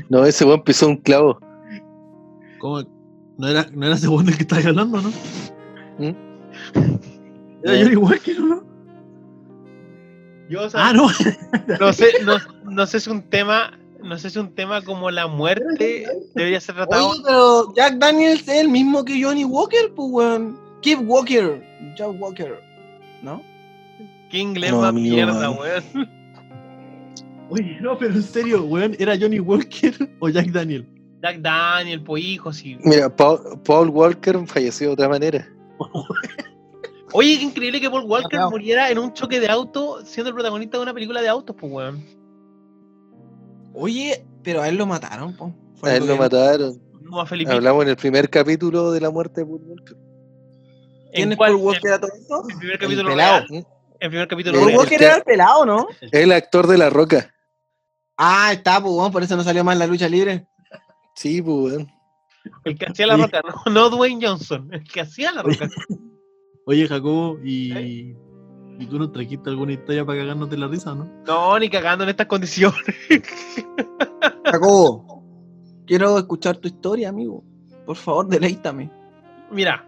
No, ese weón pisó un clavo. ¿Cómo? No era, no era ese weón del que estabas hablando, ¿no? ¿Mm? Era. Johnny Walker, ¿no? Yo, o sea, Ah, no. no sé, no, no sé si un tema, no sé si un tema como la muerte debería ser tratado. Oye, pero Jack Daniels es el mismo que Johnny Walker, pues, weón. Keith Walker. Jack Walker. ¿No? ¿Qué inglés No, más mierda, weón? Oye, no, pero en serio, weón, ¿era Johnny Walker <laughs> o Jack Daniel? Jack Daniel, pues hijo, sí. Mira, Paul, Paul Walker falleció de otra manera. <laughs> Oye, qué increíble que Paul Walker muriera en un choque de auto siendo el protagonista de una película de autos, pues, weón. Oye, pero a él lo mataron, po. A él lo mataron. No a Felipe. Hablamos en el primer capítulo de la muerte de Paul Walker. ¿Quién es? Paul Walker a todo esto? El primer El capítulo pelado. real. El primer capítulo El- Paul. Walker era el pelado, ¿no? <laughs> El actor de La Roca. Ah, está, pues, por eso no salió más en la lucha libre. Sí, pues, weón. El que hacía la Oye. roca, no, no Dwayne Johnson. El que hacía la roca. <laughs> Oye, Jacobo, ¿y, ¿y tú nos trajiste alguna historia para cagándote la risa, no? No, ni cagando en estas condiciones. <laughs> Jacobo, quiero escuchar tu historia, amigo. Por favor, deleítame. Mira.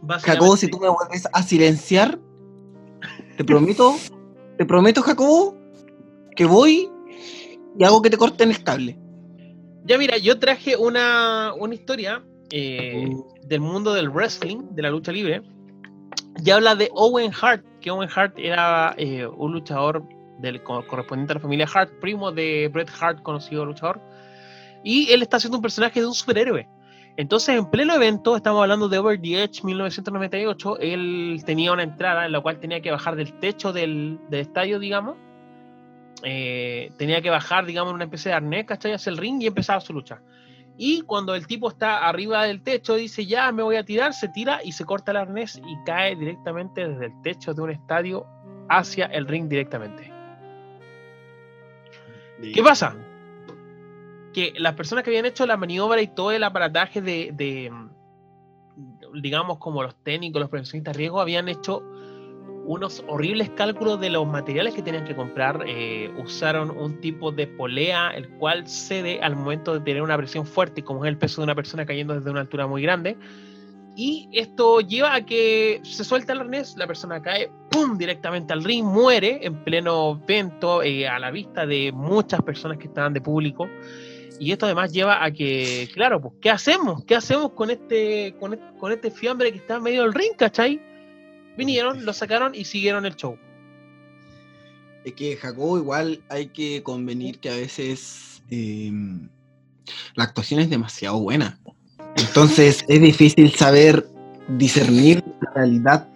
básicamente- Jacobo, si tú me vuelves a silenciar, te prometo, te prometo, Jacobo, que voy y hago que te corten el cable. Ya mira, yo traje una, una historia eh, Mm. del mundo del wrestling, de la lucha libre, y habla de Owen Hart, que Owen Hart era eh, un luchador del co- correspondiente a la familia Hart, primo de Bret Hart, conocido luchador, y él está haciendo un personaje de un superhéroe. Entonces, en pleno evento, estamos hablando de Over the Edge 1998, él tenía una entrada en la cual tenía que bajar del techo del, del estadio, digamos, eh, tenía que bajar, digamos, en una especie de arnés, ¿cachai? Hacia el ring y empezaba su lucha. Y cuando el tipo está arriba del techo, dice, ya me voy a tirar, se tira y se corta el arnés y cae directamente desde el techo de un estadio hacia el ring directamente. ¿Qué pasa? Que las personas que habían hecho la maniobra y todo el aparataje de, de, mm, digamos, como los técnicos, los profesionistas de riesgo, habían hecho unos horribles cálculos de los materiales que tenían que comprar. eh, usaron un tipo de polea, el cual cede al momento de tener una presión fuerte, como es el peso de una persona cayendo desde una altura muy grande. Y esto lleva a que se suelta el arnés, la persona cae, ¡pum! directamente al ring, muere en pleno evento, eh, a la vista de muchas personas que estaban de público. Y esto además lleva a que, claro, pues, ¿qué hacemos? ¿Qué hacemos con este, con este, con este fiambre que está en medio del ring, ¿cachai? Vinieron, lo sacaron y siguieron el show. Es que Jacobo igual hay que convenir que a veces eh, la actuación es demasiado buena. Entonces es difícil saber discernir la realidad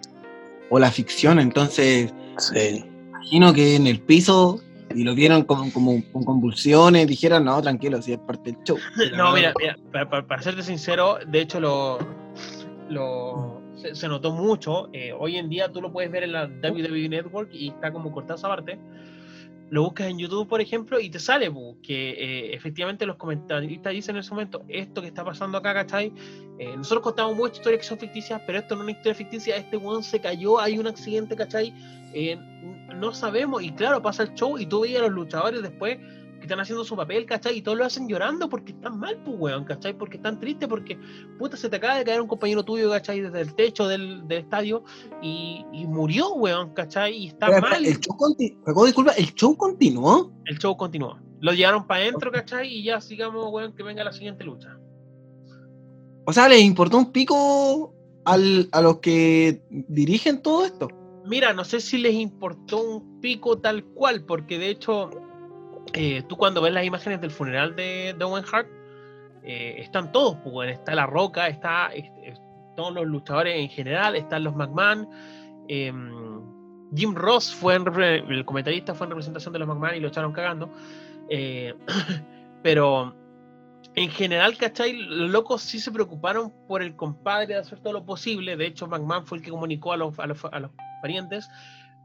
o la ficción. Entonces, Sí. imagino que en el piso y lo vieron como, como con convulsiones, dijeron, no, tranquilo, si es parte del show. <laughs> No, mira, mira, para, para- para serte sincero, de hecho lo, lo se, notó mucho. eh, hoy en día tú lo puedes ver en la WWE Network y está como cortado esa parte. Lo buscas en YouTube, por ejemplo, y te sale bu, que eh, efectivamente los comentaristas dicen en ese momento esto que está pasando acá, ¿cachai? Eh, nosotros contamos muchas historias que son ficticias, pero esto no es una historia ficticia. Este weón se cayó, hay un accidente, ¿cachai? Eh, no sabemos, y claro, pasa el show y tú veías a los luchadores después que están haciendo su papel, ¿cachai? Y todos lo hacen llorando porque están mal, pues, weón, ¿cachai? Porque están tristes, porque, puta, se te acaba de caer un compañero tuyo, ¿cachai? Desde el techo del, del estadio y, y murió, weón, ¿cachai? Y está mal. el show disculpa, ¿el show continuó? El show continúa. Lo llevaron para adentro, ¿cachai? Y ya sigamos, weón, que venga la siguiente lucha. O sea, ¿les importó un pico al- a los que dirigen todo esto? Mira, no sé si les importó un pico tal cual, porque de hecho, eh, tú cuando ves las imágenes del funeral de, de Owen Hart, eh, están todos, pues, está La Roca, está es- es- todos los luchadores en general, están los McMahon. em, Jim Ross fue en el comentarista fue en representación de los McMahon y lo echaron cagando. eh, <coughs> pero en general, ¿cachai? Los locos sí se preocuparon por el compadre de hacer todo lo posible. De hecho, McMahon fue el que comunicó a los, a los, a los parientes.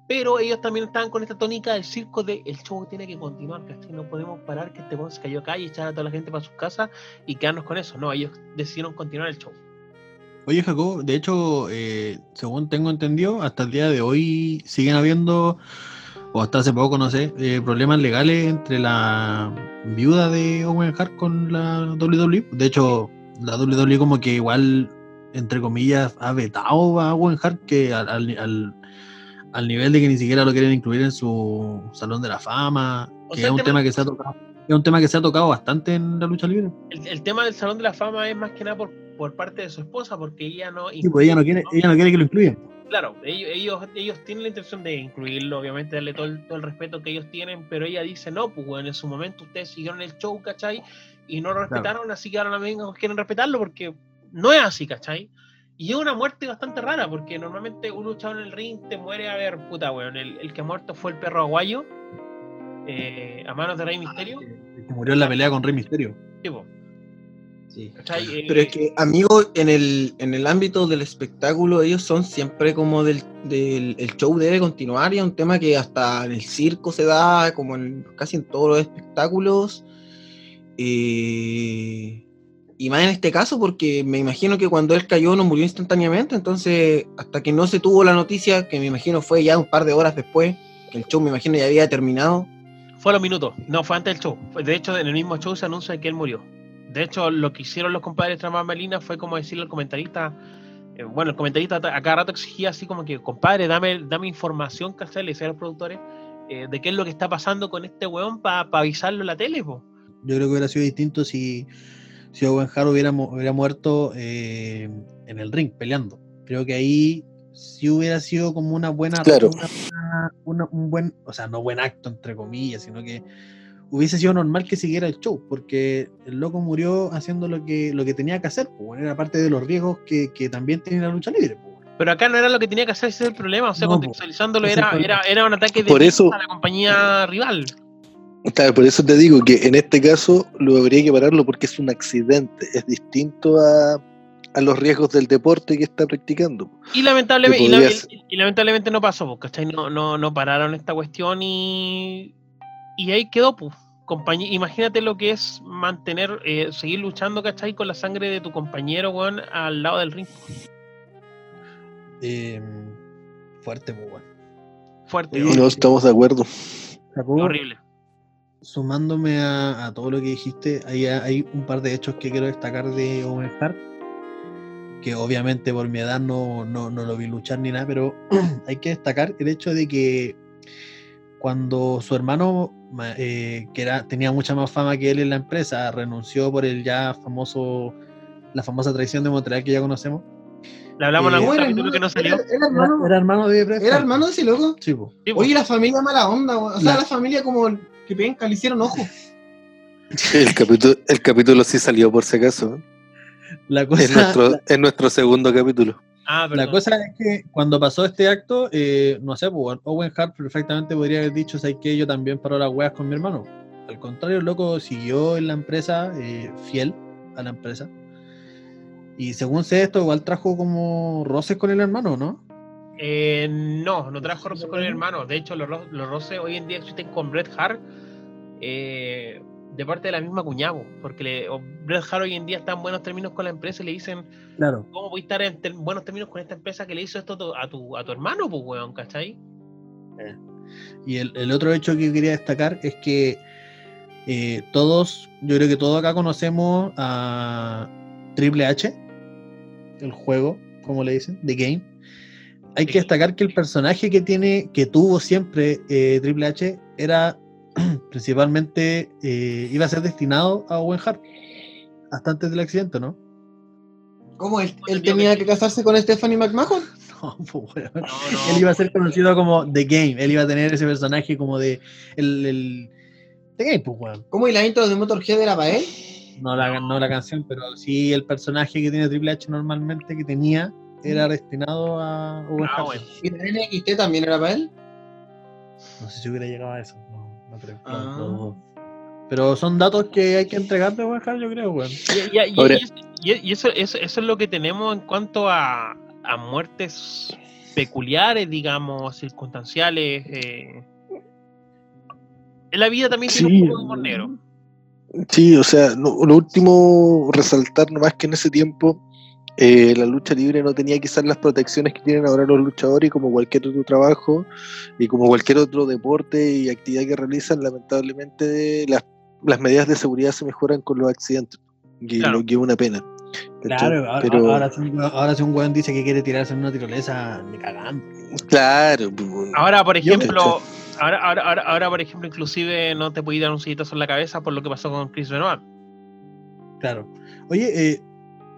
Pero ellos también estaban con esta tónica del circo de el show tiene que continuar, ¿cachai? No podemos parar que este weón se cayó acá y echar a toda la gente para sus casas y quedarnos con eso. No, ellos decidieron continuar el show. Oye, Jacob, de hecho, eh, según tengo entendido, hasta el día de hoy siguen habiendo, o hasta hace poco, no sé, eh, problemas legales entre la viuda de Owen Hart con la WWE. De hecho, la WWE como que igual, entre comillas, ha vetado a Owen Hart que al, al- al- al nivel de que ni siquiera lo quieren incluir en su Salón de la Fama, O que sea, es un tema tema- que se ha tocado. Es un tema que se ha tocado bastante en la lucha libre. El, el tema del Salón de la Fama es más que nada por, por parte de su esposa, porque ella no... Sí, pues ella no quiere, ella no quiere que lo incluyan. Claro, ellos, ellos, ellos tienen la intención de incluirlo, obviamente darle todo el, todo el respeto que ellos tienen, pero ella dice, no, pues bueno, en su momento ustedes siguieron el show, ¿cachai? Y no lo respetaron, así que ahora no quieren respetarlo porque no es así, ¿cachai? Y es una muerte bastante rara, porque normalmente un luchador en el ring te muere a ver, puta, weón, el, el que ha muerto fue el perro aguayo, eh, a manos de Rey Misterio, El que murió en la pelea con Rey Misterio. tipo, Sí. Eh, Pero es que, amigo, en el, en el ámbito del espectáculo, ellos son siempre como del, del el show debe continuar y es un tema que hasta en el circo se da, como en casi en todos los espectáculos. eh, y más en este caso, porque me imagino que cuando él cayó no murió instantáneamente, entonces hasta que no se tuvo la noticia, que me imagino fue ya un par de horas después, que el show me imagino ya había terminado. Fue a los minutos, no, fue antes del show. De hecho, en el mismo show se anuncia que él murió. De hecho, lo que hicieron los compadres Tramás Melina fue como decirle al comentarista, eh, bueno, el comentarista a cada rato exigía así como que, compadre, dame, dame información, ¿cachai? Le decía a los productores, eh, de qué es lo que está pasando con este weón para avisarlo en la tele, po. Yo creo que hubiera sido distinto si, si Owen Hart hubiera, mu- hubiera muerto eh, en el ring, peleando. Creo que ahí sí hubiera sido como una buena, Claro. una una- un buen, o sea, no buen acto entre comillas, sino que hubiese sido normal que siguiera el show, porque el loco murió haciendo lo que, lo que tenía que hacer, pues, bueno, era parte de los riesgos que, que también tiene la lucha libre. pues. Pero acá no era lo que tenía que hacer, ese es el problema. O sea, No, contextualizándolo, era, era, era un ataque de Por eso- a la compañía rival. Claro, por eso te digo que en este caso lo habría que pararlo porque es un accidente, es distinto a, a los riesgos del deporte que está practicando. Y lamentablemente, y, Que la- podría y- ser. y lamentablemente no pasó, pues, ¿cachai? No, no, no pararon esta cuestión y, y ahí quedó, pues. Compañe- imagínate lo que es mantener, eh, seguir luchando, ¿cachai? Con la sangre de tu compañero, weón, al lado del ring. Eh, fuerte, pues, bueno. Fuerte, Oye, No estamos de acuerdo. Horrible. Sumándome a, a todo lo que dijiste, hay, hay un par de hechos que quiero destacar de Owen Hart, que obviamente por mi edad no, no, no lo vi luchar ni nada, pero <clears throat> hay que destacar el hecho de que cuando su hermano, ma- eh, que era, tenía mucha más fama que él en la empresa, renunció por el ya famoso, la famosa traición de Montreal que ya conocemos. Le hablamos en Eh, algún Era capítulo que no salió. era- era hermano, era hermano de Bret era hermano de ese loco. Sí, po. Sí. Oye, la familia mala onda, o sea, La- la familia como que penca, le hicieron ojo. <laughs> El capítulo, el capítulo sí salió por si acaso. La cosa, Es nuestro, es nuestro segundo capítulo. Ah. La cosa es que cuando pasó este acto, eh, no sé, pues, Owen Hart perfectamente podría haber dicho, ¿sabes que Yo también paro las weas con mi hermano. Al contrario, el loco siguió en la empresa, eh, fiel a la empresa. Y según sé esto, igual trajo como roces con el hermano, ¿no? Eh, no, no trajo roces con el hermano. De hecho, los, los roces hoy en día existen con Bret Hart eh, de parte de la misma cuñado. Porque le, o Bret Hart hoy en día está en buenos términos con la empresa y le dicen, Claro. ¿cómo voy a estar en ter- buenos términos con esta empresa que le hizo esto a tu- a tu, hermano, pues, weón, ¿cachai? Y el, el otro hecho que quería destacar es que eh, todos, yo creo que todos acá conocemos a Triple H, el juego, como le dicen, The Game. Hay que destacar que el personaje que tiene, que tuvo siempre eh, Triple H, era <clears throat> principalmente, eh, iba a ser destinado a Owen Hart, hasta antes del accidente, ¿no? ¿Cómo él, Bueno, tenía que- casarse con Stephanie McMahon? <laughs> No, pues, weón. No, no. Él iba a ser conocido como The Game, él iba a tener ese personaje como de el, el The Game, pues, weón. ¿Cómo y la intro de Motorhead era para él? No la, no la canción, pero sí el personaje que tiene Triple H normalmente que tenía era destinado a Owen Ah, bueno. ¿Y la NXT también era para él? No sé si hubiera llegado a eso. No, no creo. Ah. No, no. Pero son datos que hay que entregar de Owen Hart, yo creo, weón. Y, y- y- Ahora- y- y eso, eso, eso es lo que tenemos en cuanto a, a muertes peculiares, digamos, circunstanciales. eh. En la vida también tiene Sí. un poco de humor negro. Sí, o sea, lo, lo último, resaltar nomás que en ese tiempo eh, la lucha libre no tenía quizás las protecciones que tienen ahora los luchadores y como cualquier otro trabajo y como cualquier otro deporte y actividad que realizan, lamentablemente las, las medidas de seguridad se mejoran con los accidentes, y Claro. lo que es una pena. Claro, ahora, Pero, ahora, si un, ahora si un weón dice que quiere tirarse en una tirolesa, ni cagando. claro, pues. Ahora, por ejemplo, ahora, ahora, ahora, ahora, por ejemplo, inclusive no te puedes dar un silletazo en la cabeza por lo que pasó con Chris Benoit. Claro. Oye, eh,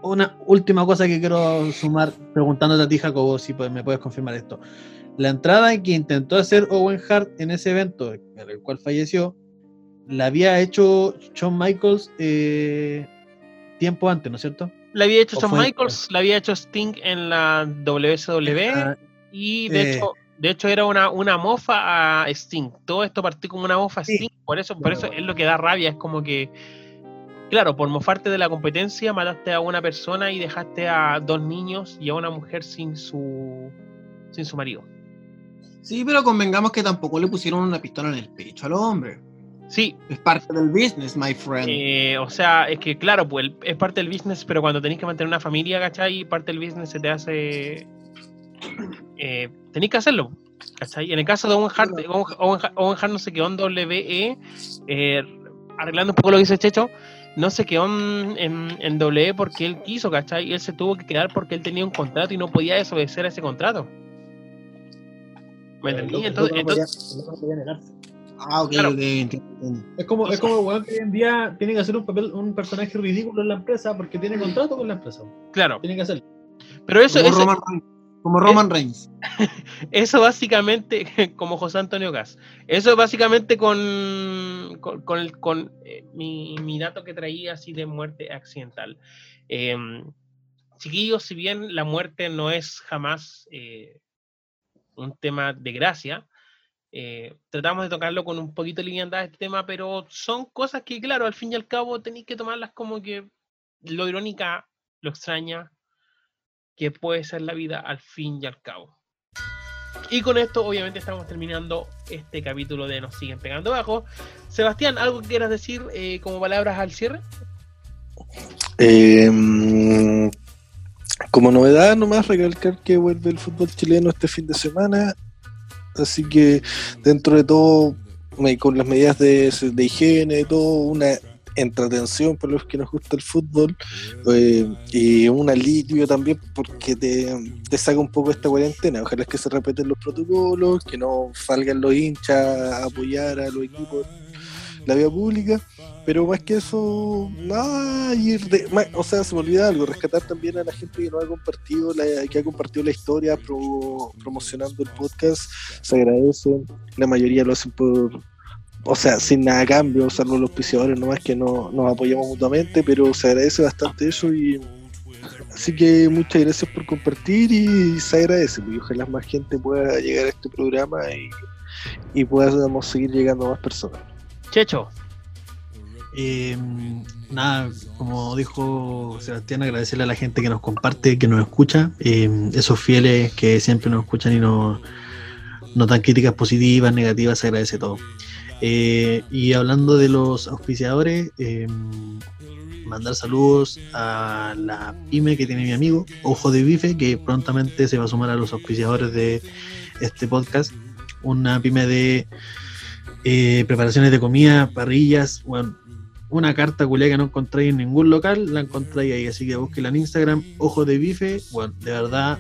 una última cosa que quiero sumar preguntándote a ti, Jacobo, si me puedes confirmar esto. La entrada que intentó hacer Owen Hart en ese evento, en el cual falleció, la había hecho Shawn Michaels eh, tiempo antes, ¿no es cierto? La había hecho ¿O Shawn Michaels, la había hecho Sting en la WSW Ah, y de eh. hecho, de hecho era una, una mofa a Sting. Todo esto partió como una mofa a Sí. Sting. Por eso, por eso es lo que da rabia, es como que claro, por mofarte de la competencia, mataste a una persona y dejaste a dos niños y a una mujer sin su sin su marido. Sí, pero convengamos que tampoco le pusieron una pistola en el pecho al hombre. Sí, Es parte del business, my friend. eh, o sea, es que claro, pues es parte del business, pero cuando tenés que mantener una familia, ¿cachai? Parte del business se te hace. Eh, tenés que hacerlo, ¿cachai? En el caso de Owen Hart, Owen, Owen Hart- Owen Hart no se quedó en WWE, eh, arreglando un poco lo que dice Checho, no se quedó en, en, en WWE porque él quiso, ¿cachai? Y él se tuvo que quedar porque él tenía un contrato y no podía desobedecer a ese contrato. ¿Me entendí? Entonces, entonces Ah, ok, claro. ok, entiendo, entiendo. Es como, es como el weón que hoy en día tiene que hacer un papel, un personaje ridículo en la empresa porque tiene contrato con la empresa. claro. Tiene que hacerlo. Pero eso, Roman Reigns, como Roman Reigns. <laughs> Eso básicamente, <laughs> como José Antonio Gas, eso básicamente con, con, con el- con, eh, mi, mi dato que traía así de muerte accidental. Em, chiquillos, si bien la muerte no es jamás eh, un tema de gracia, eh, tratamos de tocarlo con un poquito de liviandad este tema, pero son cosas que, claro, al fin y al cabo tenéis que tomarlas como que lo irónica, lo extraña, que puede ser la vida al fin y al cabo. Y con esto, obviamente, estamos terminando este capítulo de Nos siguen pegando bajo. Sebastián, ¿algo que quieras decir eh, como palabras al cierre? Mm, como novedad, nomás recalcar que vuelve el fútbol chileno este fin de semana. Así que, dentro de todo, con las medidas de, de higiene, todo, una entretención para los que nos gusta el fútbol eh, y un alivio también porque te, te saca un poco esta cuarentena. Ojalá que se respeten los protocolos, que no salgan los hinchas a apoyar a los equipos la vía pública. Pero más que eso, nada, y re- ma- o sea, se me olvida algo, rescatar también a la gente que no ha compartido, la, que ha compartido la historia pro- promocionando el podcast, se agradece, la mayoría lo hacen por, o sea, sin nada a cambio, salvo los auspiciadores nomás que no nos apoyamos mutuamente, pero se agradece bastante eso y Así que muchas gracias por compartir y se agradece. Y ojalá más gente pueda llegar a este programa y, y podamos seguir llegando a más personas. Checho, Eh, nada, como dijo Sebastián, agradecerle a la gente que nos comparte, que nos escucha, eh, esos fieles que siempre nos escuchan y nos, nos dan críticas positivas, negativas, se agradece todo. Eh, y hablando de los auspiciadores, eh, mandar saludos a la pyme que tiene mi amigo, Ojo de Bife, que prontamente se va a sumar a los auspiciadores de este podcast. Una pyme de eh, preparaciones de comida, parrillas, bueno, una carta culia que no encontráis en ningún local, la encontráis ahí, así que búsquela en Instagram, Ojo de Bife, bueno, de verdad,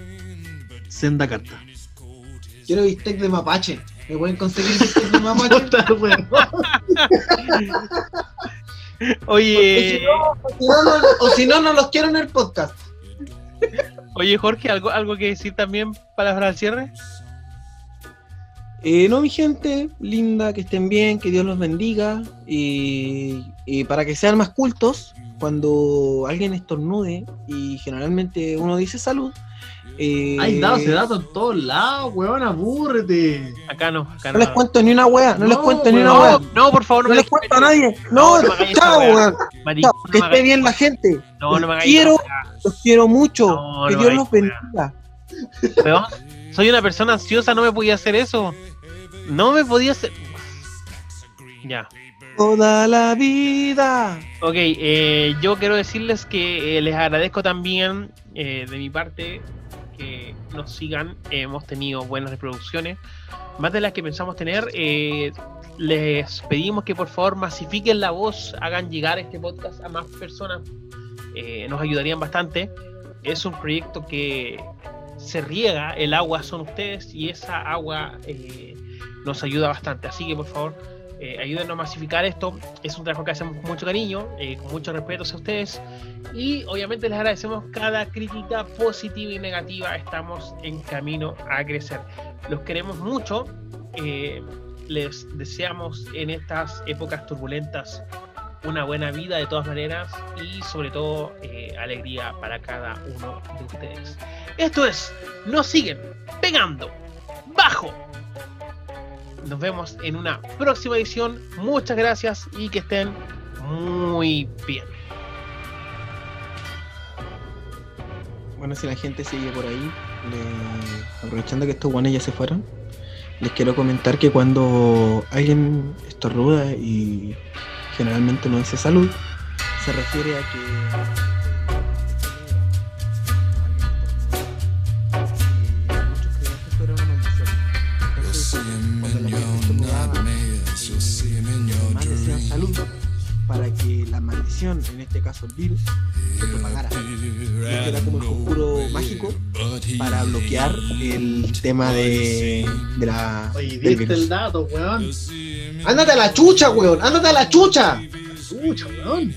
senda carta. Quiero bistec de mapache. ¿Me pueden conseguir bistec de mapache? oye, O si no, no- o si no, no los quiero en el podcast. oye Jorge, ¿algo, algo que decir también para al cierre? Eh, no, mi gente, linda, que estén bien, que Dios los bendiga. Y, y para que sean más cultos, cuando alguien estornude y generalmente uno dice salud. Eh, Hay dado ese dato en todos lados, weón, abúrrete. Acá no, acá No no. les cuento ni una wea, no, les No, cuento ni una wea. No, no, por favor, No me les cuento a nadie. No, No, no chao, weón. Chao, que no esté bien la gente. No, no me quiero-. Los quiero mucho. No, que no Dios los bendiga. Weón, soy una persona ansiosa, no me podía hacer eso. No me podía hacer. Ya. Toda la vida. Ok, eh, yo quiero decirles que eh, les agradezco también eh, de mi parte nos sigan. hemos tenido buenas reproducciones, más de las que pensamos tener. eh, les pedimos que por favor masifiquen la voz, hagan llegar este podcast a más personas. eh, nos ayudarían bastante. Es un proyecto que se riega, el agua son ustedes y esa agua eh, nos ayuda bastante. Así que por favor eh, ayúdenos a masificar esto. Es un trabajo que hacemos con mucho cariño, eh, con mucho respeto hacia ustedes. Y obviamente les agradecemos cada crítica positiva y negativa. Estamos en camino a crecer. Los queremos mucho. eh, les deseamos en estas épocas turbulentas una buena vida de todas maneras y sobre todo eh, alegría para cada uno de ustedes. Esto es, nos siguen pegando bajo nos vemos en una próxima edición. Muchas gracias y que estén muy bien. Bueno, si la gente sigue por ahí, aprovechando que estos guanes ya se fueron, les quiero comentar que cuando alguien estornuda y generalmente no dice salud, se refiere a que. En este caso el virus, se propagara. Y esto era como el conjuro mágico para bloquear el tema de, de la, Oye, del virus. el dato, weón. ¡Ándate a la chucha, weón! ¡Ándate a la chucha! Chucha, weón.